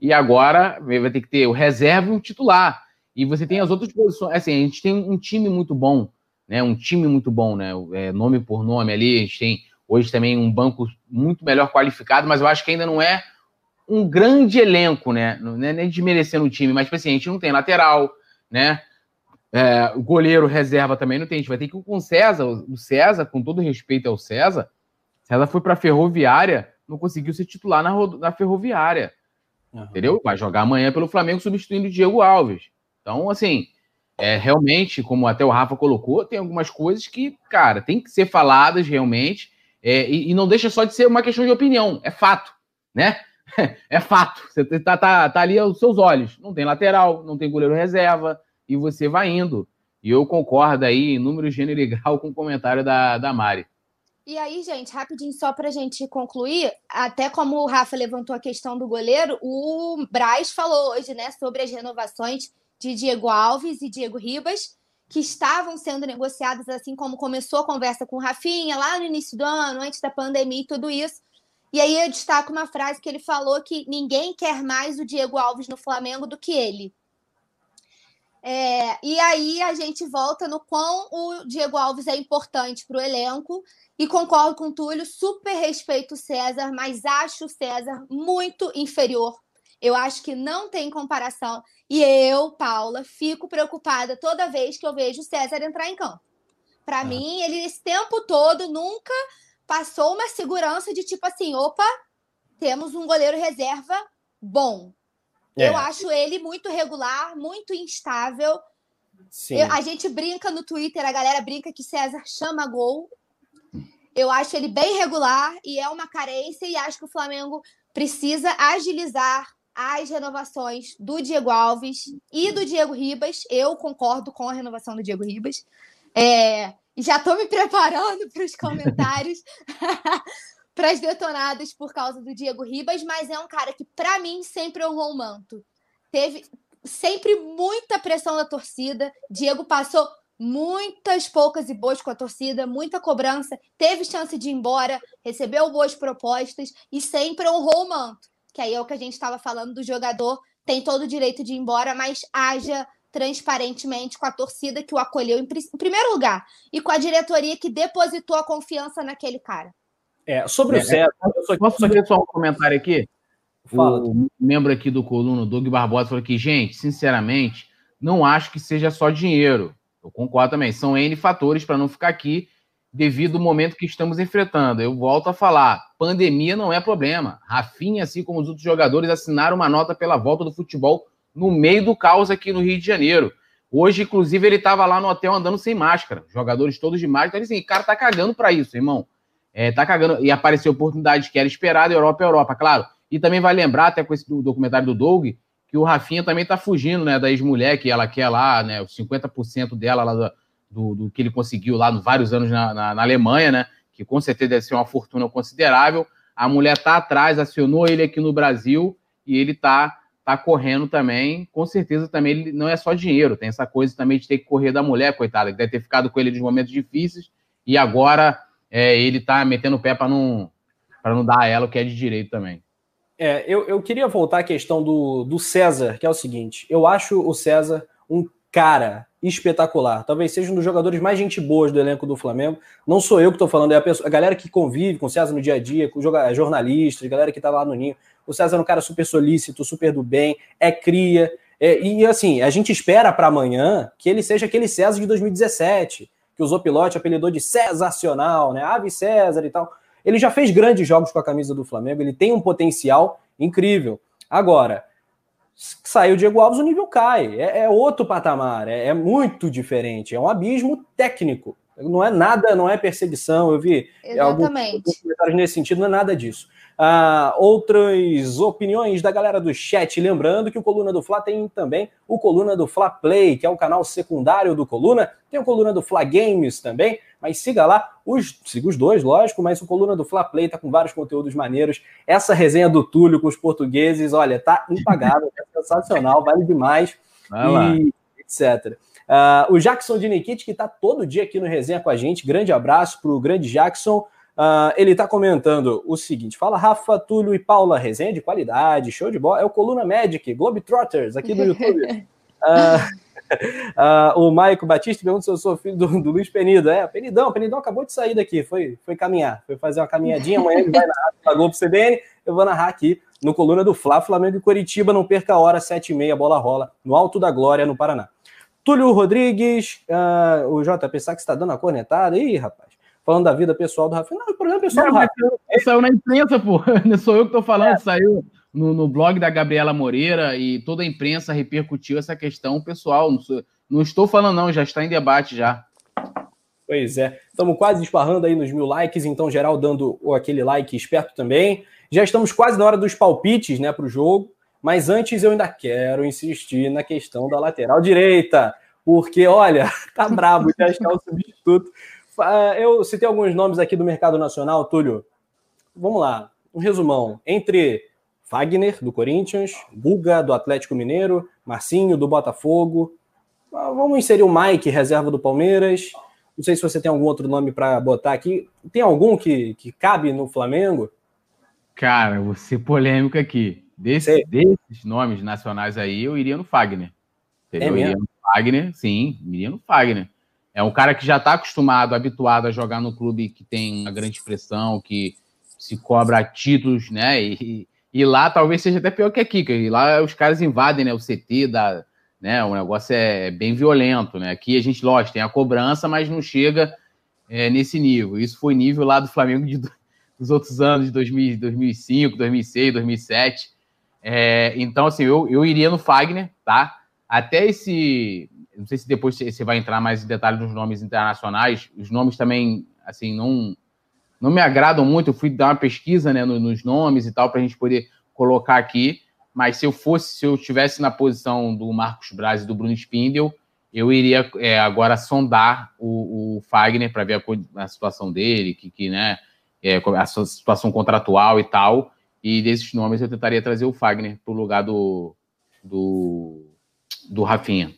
e agora vai ter que ter o reserva e o titular. E você tem as outras posições. Assim, a gente tem um time muito bom, né? Um time muito bom, né? É, nome por nome ali. A gente tem hoje também um banco muito melhor qualificado, mas eu acho que ainda não é um grande elenco, né? Não é nem desmerecendo o time, mas tipo assim, a gente não tem lateral, né? É, o goleiro reserva também não tem. A gente vai ter que ir com o César. O César, com todo respeito ao César, César foi para a Ferroviária, não conseguiu ser titular na, na Ferroviária. Uhum. Entendeu? Vai jogar amanhã pelo Flamengo substituindo o Diego Alves. Então, assim, é, realmente, como até o Rafa colocou, tem algumas coisas que, cara, tem que ser faladas realmente. É, e, e, não deixa só de ser uma questão de opinião, é fato, né? É fato. Você tá, tá, tá ali aos seus olhos. Não tem lateral, não tem goleiro reserva, e você vai indo. E eu concordo aí, em número, gênero e grau, com o comentário da, da Mari. E aí, gente, rapidinho, só para a gente concluir, até como o Rafa levantou a questão do goleiro, o Braz falou hoje, né, sobre as renovações de Diego Alves e Diego Ribas, que estavam sendo negociadas, assim como começou a conversa com o Rafinha lá no início do ano, antes da pandemia e tudo isso. E aí eu destaco uma frase que ele falou que ninguém quer mais o Diego Alves no Flamengo do que ele. É, e aí a gente volta no quão o Diego Alves é importante para o elenco e concordo com o Túlio, super respeito o César, mas acho o César muito inferior. Eu acho que não tem comparação. E eu, Paula, fico preocupada toda vez que eu vejo o César entrar em campo. Para ah. mim, ele esse tempo todo nunca passou uma segurança de tipo assim, opa, temos um goleiro reserva bom. É. Eu acho ele muito regular, muito instável. Eu, a gente brinca no Twitter, a galera brinca que César chama gol. Eu acho ele bem regular e é uma carência, e acho que o Flamengo precisa agilizar as renovações do Diego Alves e do Diego Ribas. Eu concordo com a renovação do Diego Ribas. É, já estou me preparando para os comentários, para as detonadas por causa do Diego Ribas, mas é um cara que, para mim, sempre honrou o manto. Teve sempre muita pressão da torcida. Diego passou muitas poucas e boas com a torcida, muita cobrança, teve chance de ir embora, recebeu boas propostas e sempre honrou o manto. que aí é o que a gente estava falando do jogador, tem todo o direito de ir embora, mas haja transparentemente com a torcida que o acolheu em, em primeiro lugar e com a diretoria que depositou a confiança naquele cara. É, sobre é, o César. Só, posso fazer só um comentário aqui? Fala. O membro aqui do Coluna, Doug Barbosa, falou que, gente, sinceramente, não acho que seja só dinheiro. Eu concordo também. São N fatores para não ficar aqui devido ao momento que estamos enfrentando. Eu volto a falar: pandemia não é problema. Rafinha, assim como os outros jogadores, assinaram uma nota pela volta do futebol no meio do caos aqui no Rio de Janeiro. Hoje, inclusive, ele estava lá no hotel andando sem máscara. Jogadores todos de máscara. Então, assim, o cara tá cagando para isso, irmão. É, tá cagando. E apareceu oportunidade que era esperada, Europa é Europa, claro. E também vai lembrar, até com esse documentário do Doug, que o Rafinha também tá fugindo, né, da ex-mulher que ela quer lá, né, os 50% dela lá do, do, do, que ele conseguiu lá nos vários anos na, na, na, Alemanha, né, que com certeza deve ser uma fortuna considerável. A mulher tá atrás, acionou ele aqui no Brasil e ele tá tá correndo também, com certeza também ele não é só dinheiro, tem essa coisa também de ter que correr da mulher, coitada, que deve ter ficado com ele nos momentos difíceis, e agora é, ele tá metendo o pé para não, não dar a ela o que é de direito também. É, eu, eu queria voltar à questão do, do César, que é o seguinte: eu acho o César um cara espetacular. Talvez seja um dos jogadores mais gente boas do elenco do Flamengo. Não sou eu que estou falando, é a, pessoa, a, galera que convive com o César no dia a dia, com jornalistas, galera que está lá no Ninho. O César é um cara super solícito, super do bem, é cria. É, e assim, a gente espera para amanhã que ele seja aquele César de 2017, que o Zopilote apelidou de Césacional, né? Ave César e tal. Ele já fez grandes jogos com a camisa do Flamengo, ele tem um potencial incrível. Agora, saiu o Diego Alves, o nível cai. É, é outro patamar, é, é, muito diferente. É um abismo técnico. Não é nada, não é perseguição. Eu vi Exatamente. alguns comentários nesse sentido, não é nada disso. Uh, outras opiniões da galera do chat. Lembrando que o Coluna do Fla tem também o Coluna do Fla Play, que é o canal secundário do Coluna. Tem o Coluna do Fla Games também, mas siga lá, os, siga os dois, lógico, mas o Coluna do Fla Play tá com vários conteúdos maneiros. Essa resenha do Túlio com os portugueses, olha, tá impagável, é sensacional, vale demais, e etc. Uh, o Jackson de Nikit, que está todo dia aqui no Resenha com a gente. Grande abraço para o grande Jackson. Uh, ele está comentando o seguinte: fala Rafa, Túlio e Paula, resenha de qualidade, show de bola. É o Coluna Magic, Globetrotters, aqui no YouTube. uh, uh, o Maico Batista pergunta se eu sou filho do, do, Luiz Penido. É, Penidão, Penidão acabou de sair daqui, foi, foi caminhar, foi fazer uma caminhadinha. Amanhã ele vai narrar na Globo CBN. Eu vou narrar aqui no Coluna do Fla, Flamengo e Curitiba. Não perca a hora, 7h30, bola rola, no Alto da Glória, no Paraná. Túlio Rodrigues, uh, o JP Sá que está dando a cornetada. Ih, rapaz falando da vida pessoal do Rafinha. Não, o problema é pessoal não, do Rafinha. Saiu na imprensa, pô. Não sou eu que estou falando, é. saiu no, no, blog da Gabriela Moreira e toda a imprensa repercutiu essa questão pessoal. Não, sou, não estou falando, não, já está em debate já. Pois é, estamos quase esparrando aí nos mil likes, então geral dando aquele like esperto também. Já estamos quase na hora dos palpites, né, para o jogo. Mas antes eu ainda quero insistir na questão da lateral direita, porque olha, tá brabo de achar o substituto eu citei alguns nomes aqui do mercado nacional, Túlio. Vamos lá, um resumão. Entre Wagner, do Corinthians, Guga, do Atlético Mineiro, Marcinho, do Botafogo. Ah, vamos inserir o Mike, reserva do Palmeiras. Não sei se você tem algum outro nome para botar aqui. Tem algum que, que cabe no Flamengo? Cara, vou ser polêmico aqui. Desse, desses nomes nacionais aí, eu iria no Fagner. Entendeu? É eu iria no Fagner, sim, iria no Fagner. É um cara que já está acostumado, habituado a jogar no clube que tem uma grande expressão, que se cobra títulos, né? E, e lá talvez seja até pior que aqui, que lá os caras invadem né, o CT, da, né? O negócio é bem violento, né? Aqui a gente, lógico, tem a cobrança, mas não chega é, nesse nível. Isso foi nível lá do Flamengo de, dos outros anos, de 2000, 2005, 2006, 2007. É, então, assim, eu, eu iria no Fagner, tá? Até esse não sei se depois você vai entrar mais em detalhe nos nomes internacionais. Os nomes também, assim, não, não me agradam muito. Eu fui dar uma pesquisa né, nos nomes e tal, para a gente poder colocar aqui. Mas se eu fosse, se eu estivesse na posição do Marcos Braz e do Bruno Spindel, eu iria é, agora sondar o, o Fagner para ver a, a, situação dele, que, que né, é, a situação contratual e tal. E desses nomes eu tentaria trazer o Fagner para o lugar do, do, do Rafinha.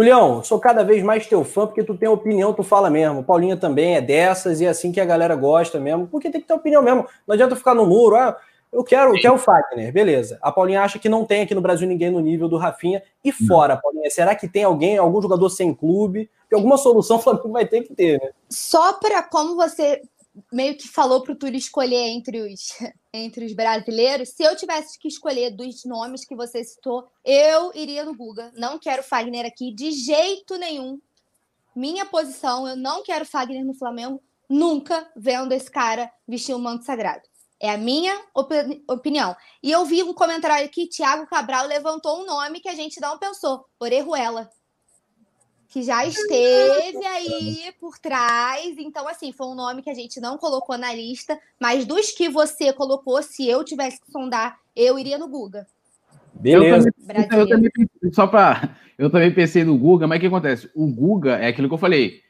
Julião, sou cada vez mais teu fã porque tu tem opinião, tu fala mesmo. Paulinha também é dessas e é assim que a galera gosta mesmo. Porque tem que ter opinião mesmo. Não adianta ficar no muro. Ah, Eu quero, quero o Fagner, beleza. A Paulinha acha que não tem aqui no Brasil ninguém no nível do Rafinha. E fora, Paulinha, será que tem alguém, algum jogador sem clube? Que alguma solução o Flamengo vai ter que ter, né? Só para como você meio que falou para o Túlio escolher entre os, entre os brasileiros, se eu tivesse que escolher dos nomes que você citou, eu iria no Guga. Não quero Fagner aqui de jeito nenhum. Minha posição, eu não quero Fagner no Flamengo, nunca vendo esse cara vestir um manto sagrado. É a minha opini opinião. E eu vi um comentário aqui, Thiago Cabral levantou um nome que a gente não pensou, Orejuela que já esteve aí por trás. Então, assim, foi um nome que a gente não colocou na lista, mas dos que você colocou, se eu tivesse que sondar, eu iria no Guga. Beleza. Eu também, eu também, só para. Eu também pensei no Guga, mas o que acontece? O Guga é aquilo que eu falei.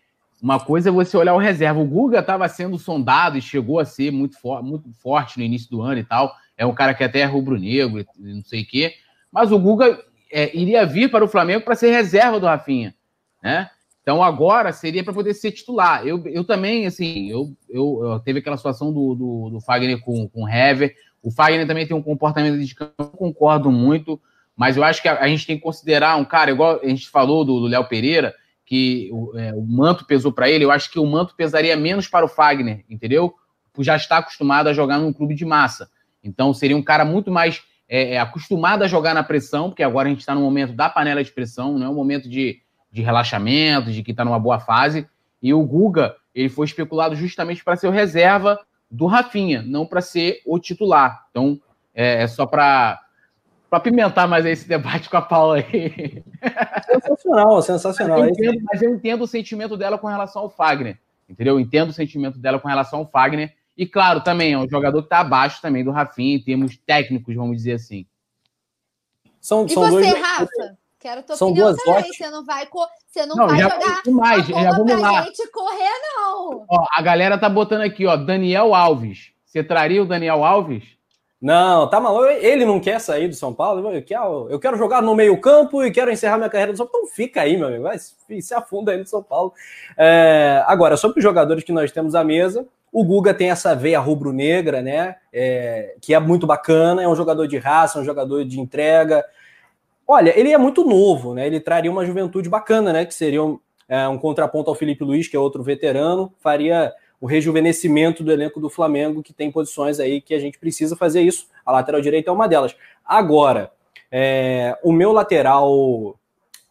Uma coisa é você olhar o reserva. O Guga estava sendo sondado e chegou a ser muito, for, muito forte no início do ano e tal. É um cara que até é rubro-negro, não sei o quê. Mas o Guga é, iria vir para o Flamengo para ser reserva do Rafinha né? Então agora seria para poder ser titular. Eu, eu também, assim, eu, eu, eu teve aquela situação do, do, do, Fagner com, com o Hever. O Fagner também tem um comportamento de campo, não concordo muito, mas eu acho que a, a, gente tem que considerar um cara, igual a gente falou do Léo Pereira, que o, é, o manto pesou para ele, eu acho que o manto pesaria menos para o Fagner, entendeu? Por já estar acostumado a jogar num clube de massa. Então seria um cara muito mais é, é acostumado a jogar na pressão, porque agora a gente está no momento da panela de pressão, não é um momento de de relaxamento, de que está numa boa fase. E o Guga, ele foi especulado justamente para ser o reserva do Rafinha, não para ser o titular. Então, é, é só para apimentar mais esse debate com a Paula aí. Sensacional, sensacional. Mas eu, entendo, mas eu entendo o sentimento dela com relação ao Fagner. Entendeu? Eu entendo o sentimento dela com relação ao Fagner. E claro, também é um jogador que está abaixo também do Rafinha em termos técnicos, vamos dizer assim. São, e são você, dois... Rafa? Quero tua São opinião duas também. Você não vai, você não, não vai jogar mais, já vamos lá. gente correr, não. Ó, a galera tá botando aqui, ó, Daniel Alves. Você traria o Daniel Alves? Não, tá maluco. Ele não quer sair do São Paulo. Eu quero, eu quero jogar no meio-campo e quero encerrar minha carreira no São Paulo. Então fica aí, meu amigo. Vai, se afunda aí no São Paulo. É, agora, sobre os jogadores que nós temos à mesa, o Guga tem essa veia rubro-negra, né? É, que é muito bacana. É um jogador de raça, um jogador de entrega, Olha, ele é muito novo, né? Ele traria uma juventude bacana, né? Que seria um, é, um contraponto ao Felipe Luiz, que é outro veterano, faria o rejuvenescimento do elenco do Flamengo, que tem posições aí que a gente precisa fazer isso. A lateral direita é uma delas. Agora, é, o meu lateral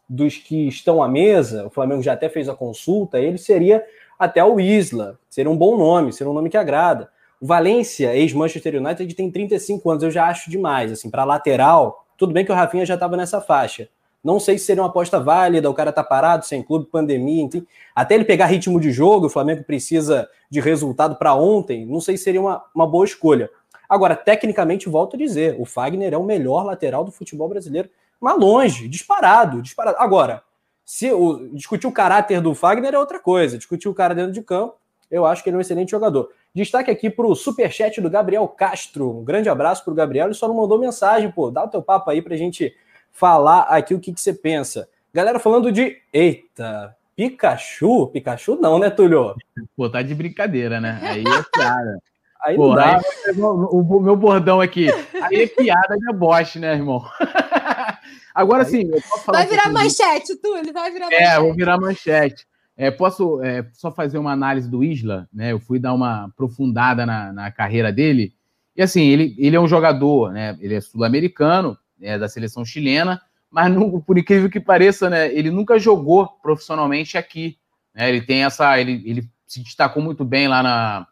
dos que estão à mesa, o Flamengo já até fez a consulta, ele seria até o Isla. Seria um bom nome, seria um nome que agrada. O Valência, ex-Manchester United, tem 35 anos, eu já acho demais. Assim, para lateral, tudo bem que o Rafinha já estava nessa faixa. Não sei se seria uma aposta válida, o cara tá parado, sem clube, pandemia, enfim. Até ele pegar ritmo de jogo, o Flamengo precisa de resultado para ontem, não sei se seria uma, uma boa escolha. Agora, tecnicamente, volto a dizer, o Fagner é o melhor lateral do futebol brasileiro, mas longe, disparado, disparado. Agora, se o, discutir o caráter do Fagner é outra coisa, discutir o cara dentro de campo, eu acho que ele é um excelente jogador. Destaque aqui para o superchat do Gabriel Castro. Um grande abraço para o Gabriel. Ele só não mandou mensagem, pô. Dá o teu papo aí para a gente falar aqui o que, que você pensa. Galera falando de. Eita, Pikachu? Pikachu não, né, Tulio? Pô, tá de brincadeira, né? Aí é piada. Aí Pô, não dá. Aí, o, o, meu bordão aqui. Aí é piada de aboche, né, irmão? Agora sim, Vai virar um manchete, Túlio, vai virar manchete. É, vou virar manchete. É, posso é, só fazer uma análise do Isla, né? Eu fui dar uma aprofundada na, na carreira dele. E assim, ele, ele é um jogador, né? Ele é sul-americano, é da seleção chilena, mas por incrível que pareça, né? Ele nunca jogou profissionalmente aqui. Né? Ele tem essa. Ele, ele se destacou muito bem lá na,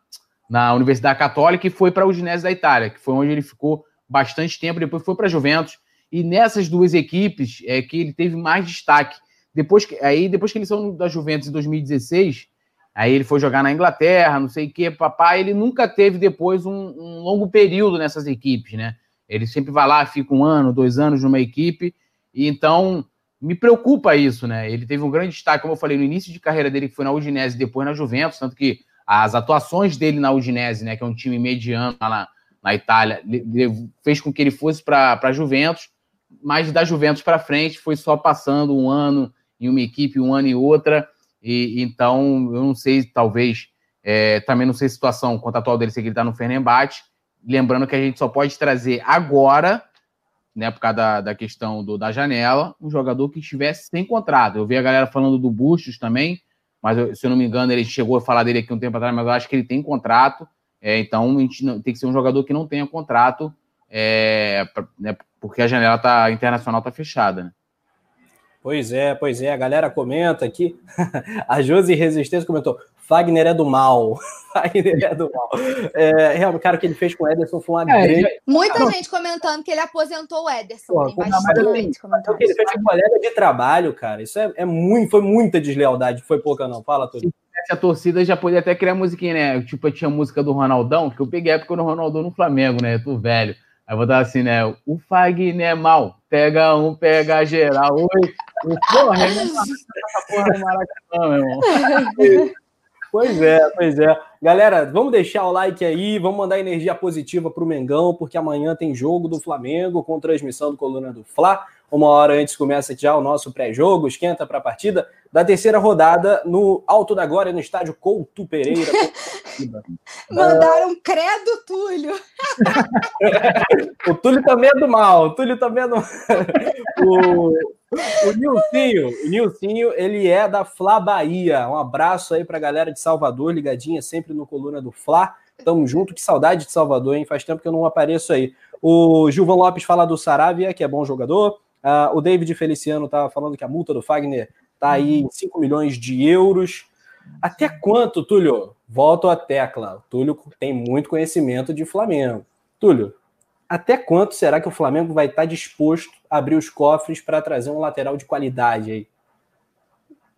na Universidade Católica e foi para o Udinese da Itália, que foi onde ele ficou bastante tempo, depois foi para a Juventus. E nessas duas equipes é que ele teve mais destaque. Depois que, aí, depois que eles são da Juventus em 2016, aí ele foi jogar na Inglaterra, não sei o que, papai, ele nunca teve depois um, um, longo período nessas equipes, né? Ele sempre vai lá, fica um ano, dois anos numa equipe, e então me preocupa isso, né? Ele teve um grande destaque, como eu falei, no início de carreira dele, que foi na Udinese depois na Juventus, tanto que as atuações dele na Udinese, né, que é um time mediano lá na, na Itália, fez com que ele fosse para a Juventus, mas da Juventus para frente foi só passando um ano, em uma equipe um ano e outra, e então eu não sei, talvez, é, também não sei a situação contratual dele, se ele está no Fenerbahçe, lembrando que a gente só pode trazer agora, né, por causa da, da questão do, da janela, um jogador que estivesse sem contrato. Eu vi a galera falando do Bustos também, mas eu, se eu não me engano, ele chegou a falar dele aqui um tempo atrás, mas eu acho que ele tem contrato. É, então a gente não, tem que ser um jogador que não tenha contrato, é, pra, né, porque a janela tá, internacional está fechada. Né? Pois é, pois é. A galera comenta aqui. a Josi Resistência comentou: Fagner é do mal. Fagner é do mal. É, realmente, cara, o que ele fez com o Ederson foi uma é, grande. Muita ah, gente comentando que ele aposentou o Ederson. Pô, tem bastante gente comentando. O que ele fez com colega de trabalho, cara. Isso é, é muito, foi muita deslealdade. Foi pouca, não. Fala tudo. A torcida já podia até criar musiquinha, né? Tipo, tinha música do Ronaldão, que eu peguei a época do Ronaldão no Flamengo, né? Eu tô velho. Aí vou dar assim, né? O Fagner é mal. Pega um, pega geral. Oi. O porra, é essa porra do Maracanã, meu irmão. Pois é, pois é. Galera, vamos deixar o like aí, vamos mandar energia positiva para o Mengão, porque amanhã tem jogo do Flamengo com transmissão do Coluna do Fla. Uma hora antes começa já o nosso pré-jogo, esquenta para a partida da terceira rodada no Alto da Glória, no estádio Couto Pereira. Mandaram credo, Túlio. o Túlio também é do mal, o Túlio também é do o, o Nilcinho, o Nilcinho, ele é da Fla Bahia. Um abraço aí para a galera de Salvador, ligadinha sempre no Coluna do Fla. Tamo junto, que saudade de Salvador, hein? Faz tempo que eu não apareço aí. O Gilvan Lopes fala do Saravia, que é bom jogador. Uh, o David Feliciano tá falando que a multa do Fagner tá aí em 5 milhões de euros. Até quanto, Túlio? Volto à tecla. O Túlio tem muito conhecimento de Flamengo. Túlio, até quanto será que o Flamengo vai estar disposto a abrir os cofres para trazer um lateral de qualidade aí?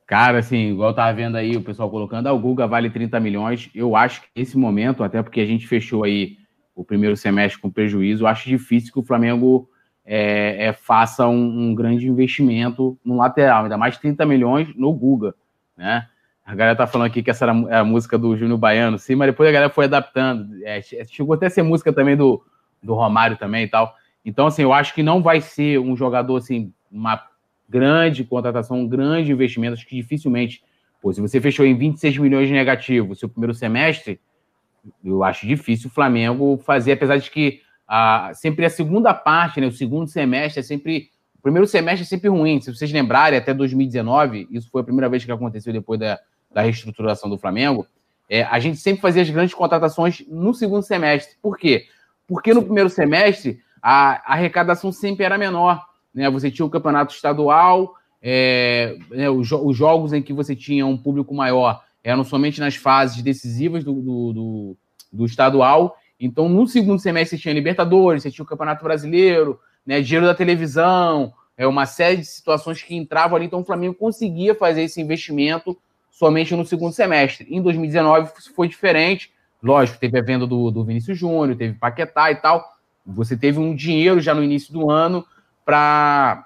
Cara, assim, igual tava vendo aí o pessoal colocando, ah, o Guga vale 30 milhões. Eu acho que nesse momento, até porque a gente fechou aí o primeiro semestre com prejuízo, eu acho difícil que o Flamengo é, é, faça um, um, grande investimento no lateral, ainda mais 30 milhões no Guga, né? A galera tá falando aqui que essa era a música do Júnior Baiano, sim, mas depois a galera foi adaptando. É, chegou até a ser música também do, do Romário também e tal. Então, assim, eu acho que não vai ser um jogador, assim, uma grande contratação, um grande investimento. Acho que dificilmente, pô, se você fechou em 26 milhões de negativo seu primeiro semestre, eu acho difícil o Flamengo fazer, apesar de que sempre a segunda parte, né, o segundo semestre é sempre. O primeiro semestre é sempre ruim. Se vocês lembrarem, até 2019, isso foi a primeira vez que aconteceu depois da, da reestruturação do Flamengo, é, a gente sempre fazia as grandes contratações no segundo semestre. Por quê? Porque no primeiro semestre a, arrecadação sempre era menor. Né? Você tinha o campeonato estadual, é, né, os, os, jogos em que você tinha um público maior eram somente nas fases decisivas do, do, do, do estadual. Então, no segundo semestre, você tinha Libertadores, você tinha o Campeonato Brasileiro, né, dinheiro da televisão, é uma série de situações que entravam ali. Então, o Flamengo conseguia fazer esse investimento somente no segundo semestre. Em 2019 foi diferente. Lógico, teve a venda do, do Vinícius Júnior, teve Paquetá e tal. Você teve um dinheiro já no início do ano para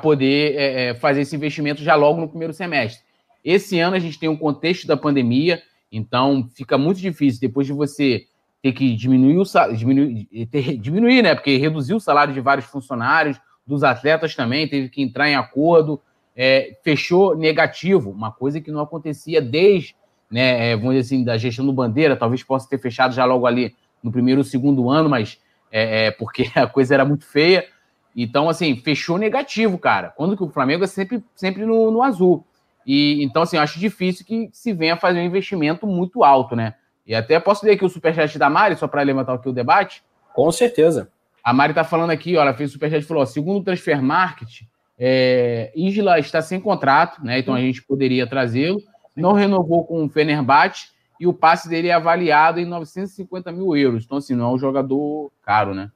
poder é, é, fazer esse investimento já logo no primeiro semestre. Esse ano a gente tem um contexto da pandemia, então fica muito difícil depois de você ter que diminuir o diminuir, ter, diminuir, né? Porque reduziu o salário de vários funcionários, dos atletas também, teve que entrar em acordo, é, fechou negativo, uma coisa que não acontecia desde né, é, vamos dizer assim, da gestão do Bandeira, talvez possa ter fechado já logo ali no primeiro ou segundo ano, mas é, é, porque a coisa era muito feia. Então, assim, fechou negativo, cara. Quando que o Flamengo é sempre, sempre no, no azul. E então, assim, eu acho difícil que se venha fazer um investimento muito alto, né? E até posso ler aqui o superchat da Mari, só para levantar aqui o debate? Com certeza. A Mari tá falando aqui, ó, ela fez o superchat e falou: ó, segundo o Transfer Market, é, Isla está sem contrato, né? Então a gente poderia trazê-lo não renovou com o Fenerbahçe e o passe dele é avaliado em 950 mil euros. Então, assim, não é um jogador caro, né?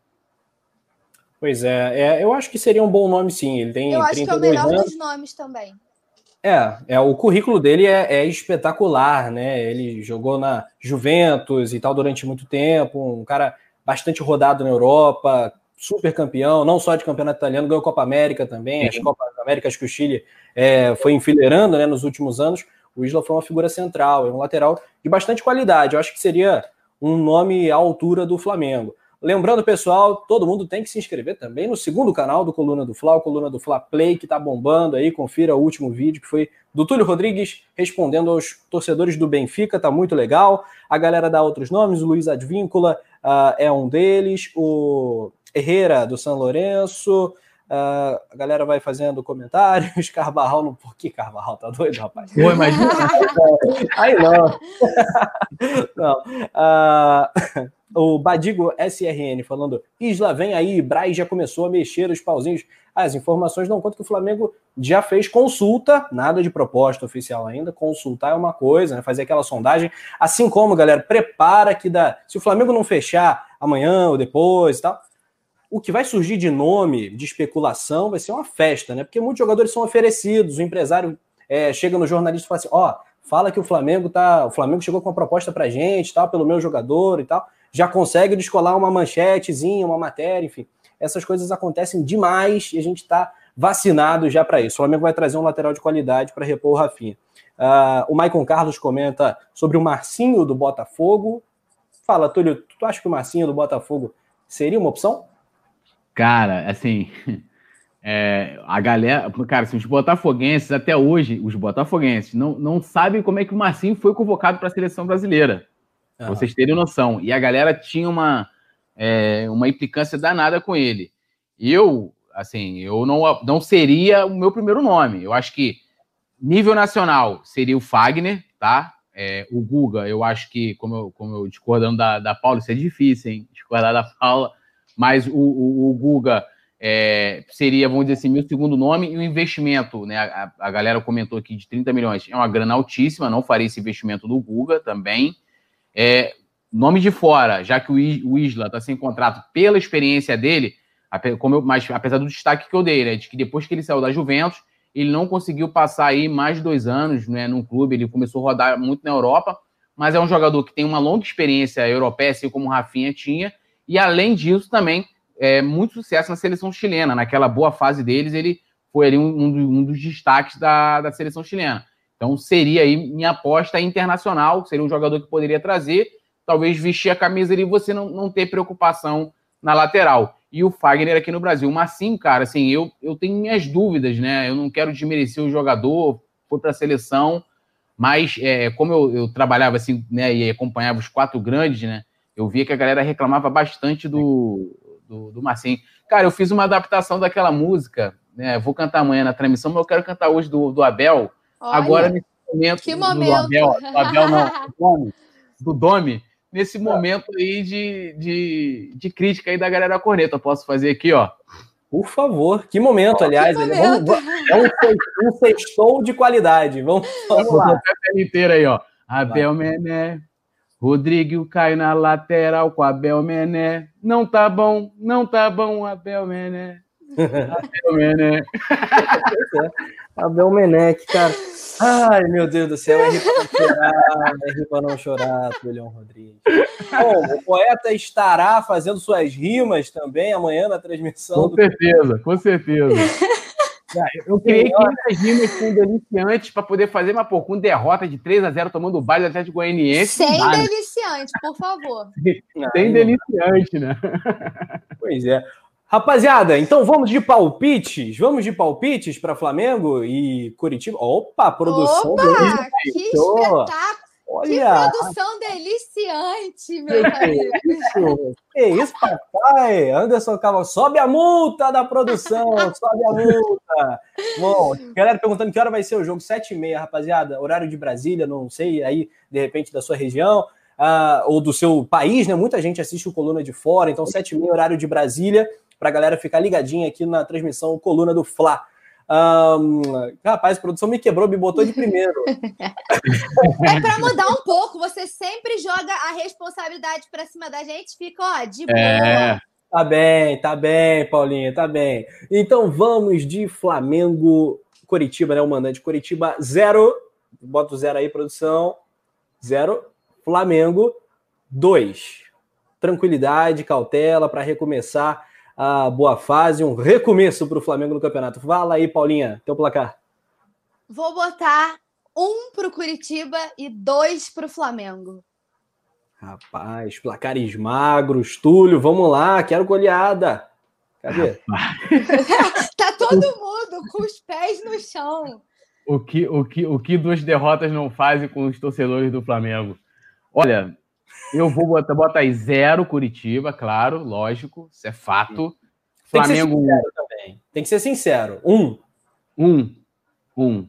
Pois é, é eu acho que seria um bom nome, sim. Ele tem eu acho que é o melhor anos. dos nomes também. É, é, o currículo dele é, é, espetacular, né? Ele jogou na Juventus e tal durante muito tempo, um cara bastante rodado na Europa, super campeão, não só de campeonato italiano, ganhou Copa América também, as Copas Américas que o Chile é, foi enfileirando né, nos últimos anos. O Isla foi uma figura central, é um lateral de bastante qualidade. Eu acho que seria um nome à altura do Flamengo. Lembrando, pessoal, todo mundo tem que se inscrever também no segundo canal do Coluna do Fla, o Coluna do Fla Play, que tá bombando aí. Confira o último vídeo que foi do Túlio Rodrigues respondendo aos torcedores do Benfica, tá muito legal. A galera dá outros nomes, o Luiz Advíncula, uh, é um deles. O Herrera, do São Lourenço. Uh, a galera vai fazendo comentários. Carvajal não. Por que Carvajal? Tá doido, rapaz? Pô, imagina. Aí não. não. Uh, o Badigo SRN falando: Isla, vem aí, Braz já começou a mexer os pauzinhos. As informações dão conta que o Flamengo já fez consulta, nada de proposta oficial ainda. Consultar é uma coisa, né? Fazer aquela sondagem. Assim como, galera, prepara que dá. Se o Flamengo não fechar amanhã ou depois e tal, o que vai surgir de nome, de especulação, vai ser uma festa, né? Porque muitos jogadores são oferecidos, o empresário é, chega no jornalista e fala assim: ó, oh, fala que o Flamengo tá. O Flamengo chegou com uma proposta pra gente, tal, pelo meu jogador e tal. Já consegue descolar uma manchetezinha, uma matéria, enfim. Essas coisas acontecem demais e a gente está vacinado já para isso. O Flamengo vai trazer um lateral de qualidade para repor o Rafinha. Uh, o Maicon Carlos comenta sobre o Marcinho do Botafogo. Fala, Túlio, tu acha que o Marcinho do Botafogo seria uma opção? Cara, assim, é, a galera, cara, assim, os botafoguenses até hoje, os botafoguenses não, não sabem como é que o Marcinho foi convocado para a seleção brasileira. Uhum. Vocês terem noção. E a galera tinha uma, é, uma implicância danada com ele. Eu, assim, eu não, não seria o meu primeiro nome. Eu acho que nível nacional seria o Fagner, tá? É, o Guga, eu acho que, como eu, como eu discordando da, da Paula, isso é difícil, hein? Discordar da Paula mas o, o, o Guga é, seria, vamos dizer assim, meu segundo nome, e o investimento, né? A, a, galera comentou aqui de 30 milhões, é uma grana altíssima, não faria esse investimento do Guga também. É, nome de fora, já que o, o Isla está sem contrato pela experiência dele, como eu, mas apesar do destaque que eu dei, né, de que depois que ele saiu da Juventus, ele não conseguiu passar aí mais de dois anos né, num clube, ele começou a rodar muito na Europa, mas é um jogador que tem uma longa experiência europeia, assim como o Rafinha tinha, e além disso, também é, muito sucesso na seleção chilena. Naquela boa fase deles, ele foi ali um, um dos destaques da, da seleção chilena. Então seria aí minha aposta internacional, seria um jogador que poderia trazer, talvez vestir a camisa ali e você não, não ter preocupação na lateral. E o Fagner aqui no Brasil. Mas sim, cara, assim, eu, eu tenho minhas dúvidas, né? Eu não quero desmerecer o jogador, foi para a seleção, mas é, como eu, eu, trabalhava assim, né, e acompanhava os quatro grandes, né? Eu via que a galera reclamava bastante do, do, do Marcinho. Cara, eu fiz uma adaptação daquela música, né? Vou cantar amanhã na transmissão, mas eu quero cantar hoje do, do Abel. Olha, Agora, nesse momento. Que momento! Do Abel, do Abel não, do Domi, do Domi nesse momento aí de, de, de crítica aí da galera corneta. Eu posso fazer aqui, ó. Por favor, que momento, aliás. Que momento. Vamos, é um, um sextou de qualidade. Vamos, vamos lá. inteira aí, ó. Abel Mené, Rodrigo cai na lateral com Abel Mené. Não tá bom, não tá bom, Abel Mené. Abel Mené. Abel Mené, que cara. Ai, meu Deus do céu, é rir para não chorar, é rir para não chorar, Tulião Rodrigues. Bom, o poeta estará fazendo suas rimas também amanhã na transmissão. Com do... certeza, com certeza. Eu criei 500 rimas com deliciantes para poder fazer, mas pô, com derrota de 3 a 0 tomando o baile do Atlético Goianiense. Sem dá, deliciante, por favor. Sem deliciante, né? Pois é. Rapaziada, então vamos de palpites? Vamos de palpites para Flamengo e Curitiba? Opa, produção. Opa, que espetáculo! Olha, que produção deliciante, meu amigo. Isso, que isso, papai? Anderson Caval, sobe a multa da produção, sobe a multa. Bom, galera perguntando que hora vai ser o jogo, sete e meia, rapaziada, horário de Brasília, não sei, aí, de repente, da sua região, uh, ou do seu país, né? Muita gente assiste o Coluna de Fora, então sete e meia, horário de Brasília, para a galera ficar ligadinha aqui na transmissão Coluna do Fla. Um, rapaz, a produção me quebrou, me botou de primeiro. é para mudar um pouco, você sempre joga a responsabilidade para cima da gente, fica, ó, de boa. É. Tá bem, tá bem, Paulinha, tá bem. Então vamos de Flamengo, Curitiba, né? O mandante Curitiba, zero. Bota o zero aí, produção. Zero. Flamengo, dois. Tranquilidade, cautela para recomeçar a boa fase, um recomeço para o Flamengo no campeonato. Fala aí, Paulinha, teu placar. Vou botar um para o Curitiba e dois para o Flamengo. Rapaz, placares magros, Túlio, vamos lá, quero goleada. Cadê? tá todo mundo com os pés no chão. O que, o, que, o que duas derrotas não fazem com os torcedores do Flamengo? Olha, Eu vou botar, botar aí zero Curitiba, claro, lógico, isso é fato. Tem Flamengo. Que ser sincero também. Tem que ser sincero. Um. Um. Um.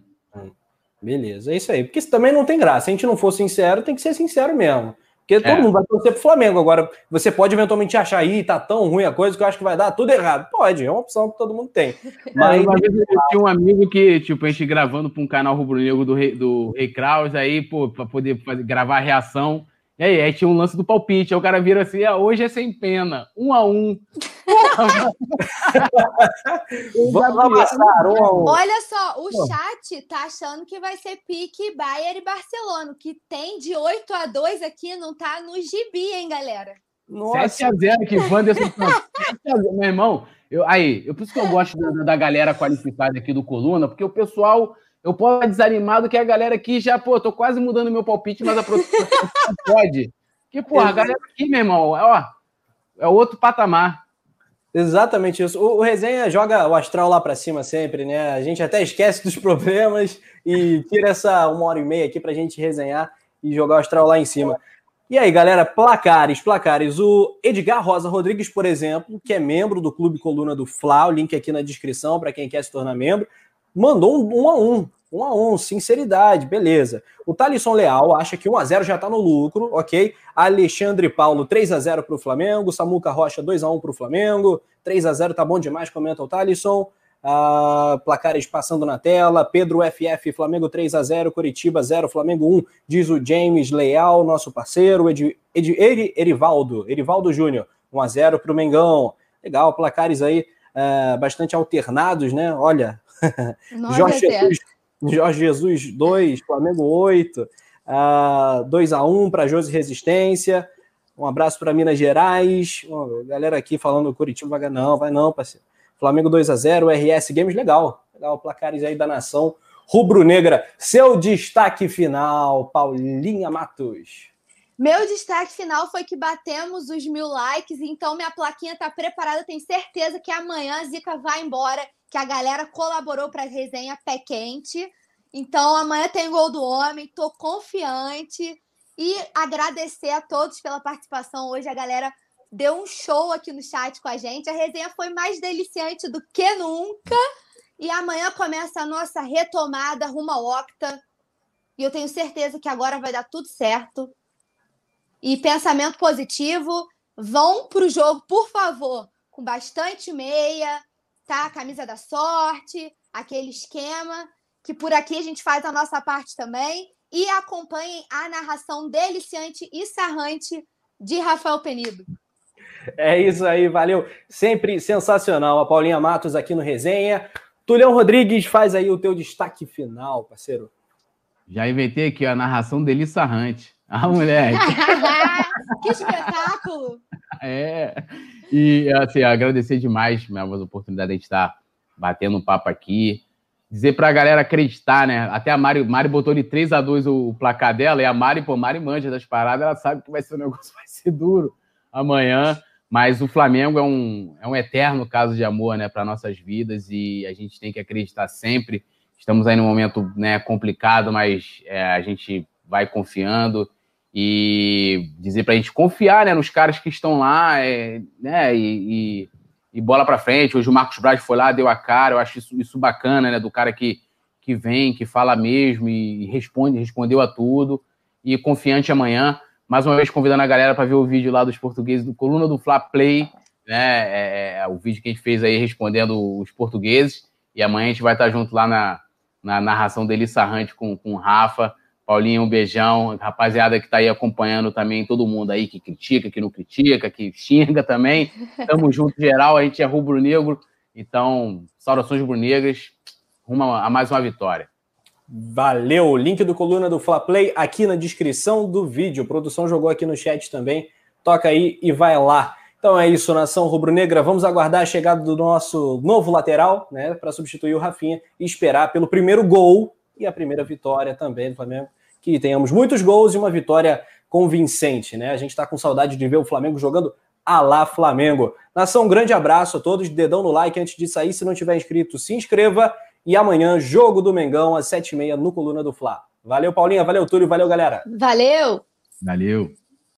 Beleza, é isso aí. Porque isso também não tem graça. Se a gente não for sincero, tem que ser sincero mesmo. Porque todo é. mundo vai torcer pro Flamengo. Agora, você pode eventualmente achar aí, tá tão ruim a coisa que eu acho que vai dar tudo errado. Pode, é uma opção que todo mundo tem. Mas uma vez eu tinha um amigo que, tipo, a gente gravando para um canal rubro-negro do Rei, do Rei Kraus, aí, pô, pra poder fazer, gravar a reação. E aí, aí tinha um lance do palpite. Aí o cara vira assim: ah, hoje é sem pena, um a um. Vamos passar, um a um. Olha só, o chat tá achando que vai ser pique Bayern e Barcelona. que tem de 8 a 2 aqui não tá no gibi, hein, galera? Nossa. 7 a 0 que Wanderson. Meu irmão, eu, aí, eu, por isso que eu gosto da, da galera qualificada aqui do Coluna, porque o pessoal eu posso estar desanimado que a galera aqui já, pô, tô quase mudando meu palpite, mas a produção pode. Que, porra, a galera aqui, meu irmão, ó, é outro patamar. Exatamente isso. O, o Resenha joga o astral lá para cima sempre, né? A gente até esquece dos problemas e tira essa uma hora e meia aqui para a gente resenhar e jogar o astral lá em cima. E aí, galera, placares, placares. O Edgar Rosa Rodrigues, por exemplo, que é membro do Clube Coluna do Fla, o link aqui na descrição para quem quer se tornar membro mandou um, um a um. Um a um, sinceridade, beleza. O Thalisson Leal acha que 1 a 0 já está no lucro, ok? Alexandre Paulo, 3 a 0 para o Flamengo. Samuca Rocha, 2 a 1 para o Flamengo. 3 a 0 tá bom demais, comenta o Thalisson. Uh, placares passando na tela. Pedro FF, Flamengo 3 a 0 Curitiba 0, Flamengo 1, diz o James Leal, nosso parceiro. Ed, Ed, Ed, Erivaldo, Erivaldo Júnior, 1 a 0 para o Mengão. Legal, placares aí uh, bastante alternados, né? Olha, Jorge, Jesus, Jorge Jesus 2, Flamengo 8, uh, 2 a 1 para Josi Resistência. Um abraço para Minas Gerais. Oh, galera aqui falando Curitiba vai não, vai não, parceiro. Flamengo 2 a 0, RS Games legal. Legal, placares aí da nação rubro-negra. Seu destaque final, Paulinha Matos. Meu destaque final foi que batemos os mil likes, então minha plaquinha tá preparada. Tenho certeza que amanhã a Zica vai embora que a galera colaborou para a resenha pé quente. Então, amanhã tem gol do homem, tô confiante. E agradecer a todos pela participação. Hoje a galera deu um show aqui no chat com a gente. A resenha foi mais deliciante do que nunca. E amanhã começa a nossa retomada rumo ao Octa. E eu tenho certeza que agora vai dar tudo certo. E pensamento positivo. Vão para o jogo, por favor, com bastante meia, tá? Camisa da sorte, aquele esquema, que por aqui a gente faz a nossa parte também. E acompanhem a narração deliciante e sarrante de Rafael Penido. É isso aí, valeu. Sempre sensacional. A Paulinha Matos aqui no Resenha. Tulhão Rodrigues, faz aí o teu destaque final, parceiro. Já inventei aqui a narração deliciante. Ah, moleque. que espetáculo! É. E, assim, agradecer demais mesmo a oportunidade de estar batendo um papo aqui. Dizer para a galera acreditar, né? Até a Mari, Mari botou de 3 a 2 o, placar dela, e a Mari, pô, Mari manja das paradas, ela sabe que vai ser um negócio, vai ser duro amanhã. Mas o Flamengo é um, é um eterno caso de amor, né, para nossas vidas, e a gente tem que acreditar sempre. Estamos aí num momento né, complicado, mas é, a gente vai confiando e dizer para a gente confiar né, nos caras que estão lá, é, né, e, e, e bola para frente. Hoje o Marcos Braz foi lá, deu a cara, eu acho isso, isso bacana, né, do cara que, que vem, que fala mesmo e responde, respondeu a tudo, e confiante amanhã. Mais uma vez convidando a galera para ver o vídeo lá dos portugueses do Coluna do Fla Play, né, é, é, o vídeo que a gente fez aí respondendo os portugueses, e amanhã a gente vai estar junto lá na, na narração dele Sarrante com, com o Rafa, Paulinho, um beijão. Rapaziada que está aí acompanhando também, todo mundo aí que critica, que não critica, que xinga também. Tamo junto, geral. A gente é rubro-negro. Então, saudações rubro-negras. Rumo a mais uma vitória. Valeu! Link do Coluna do Fla Play aqui na descrição do vídeo. A produção jogou aqui no chat também. Toca aí e vai lá. Então é isso, nação rubro-negra. Vamos aguardar a chegada do nosso novo lateral, né, para substituir o Rafinha e esperar pelo primeiro gol e a primeira vitória também do Flamengo que tenhamos muitos gols e uma vitória convincente, né? A gente está com saudade de ver o Flamengo jogando a lá Flamengo. Nação, um grande abraço a todos, dedão no like antes de sair. Se não tiver inscrito, se inscreva. E amanhã, jogo do Mengão, às sete e meia, no Coluna do Fla. Valeu, Paulinha, valeu, Túlio, valeu, galera. Valeu! Valeu!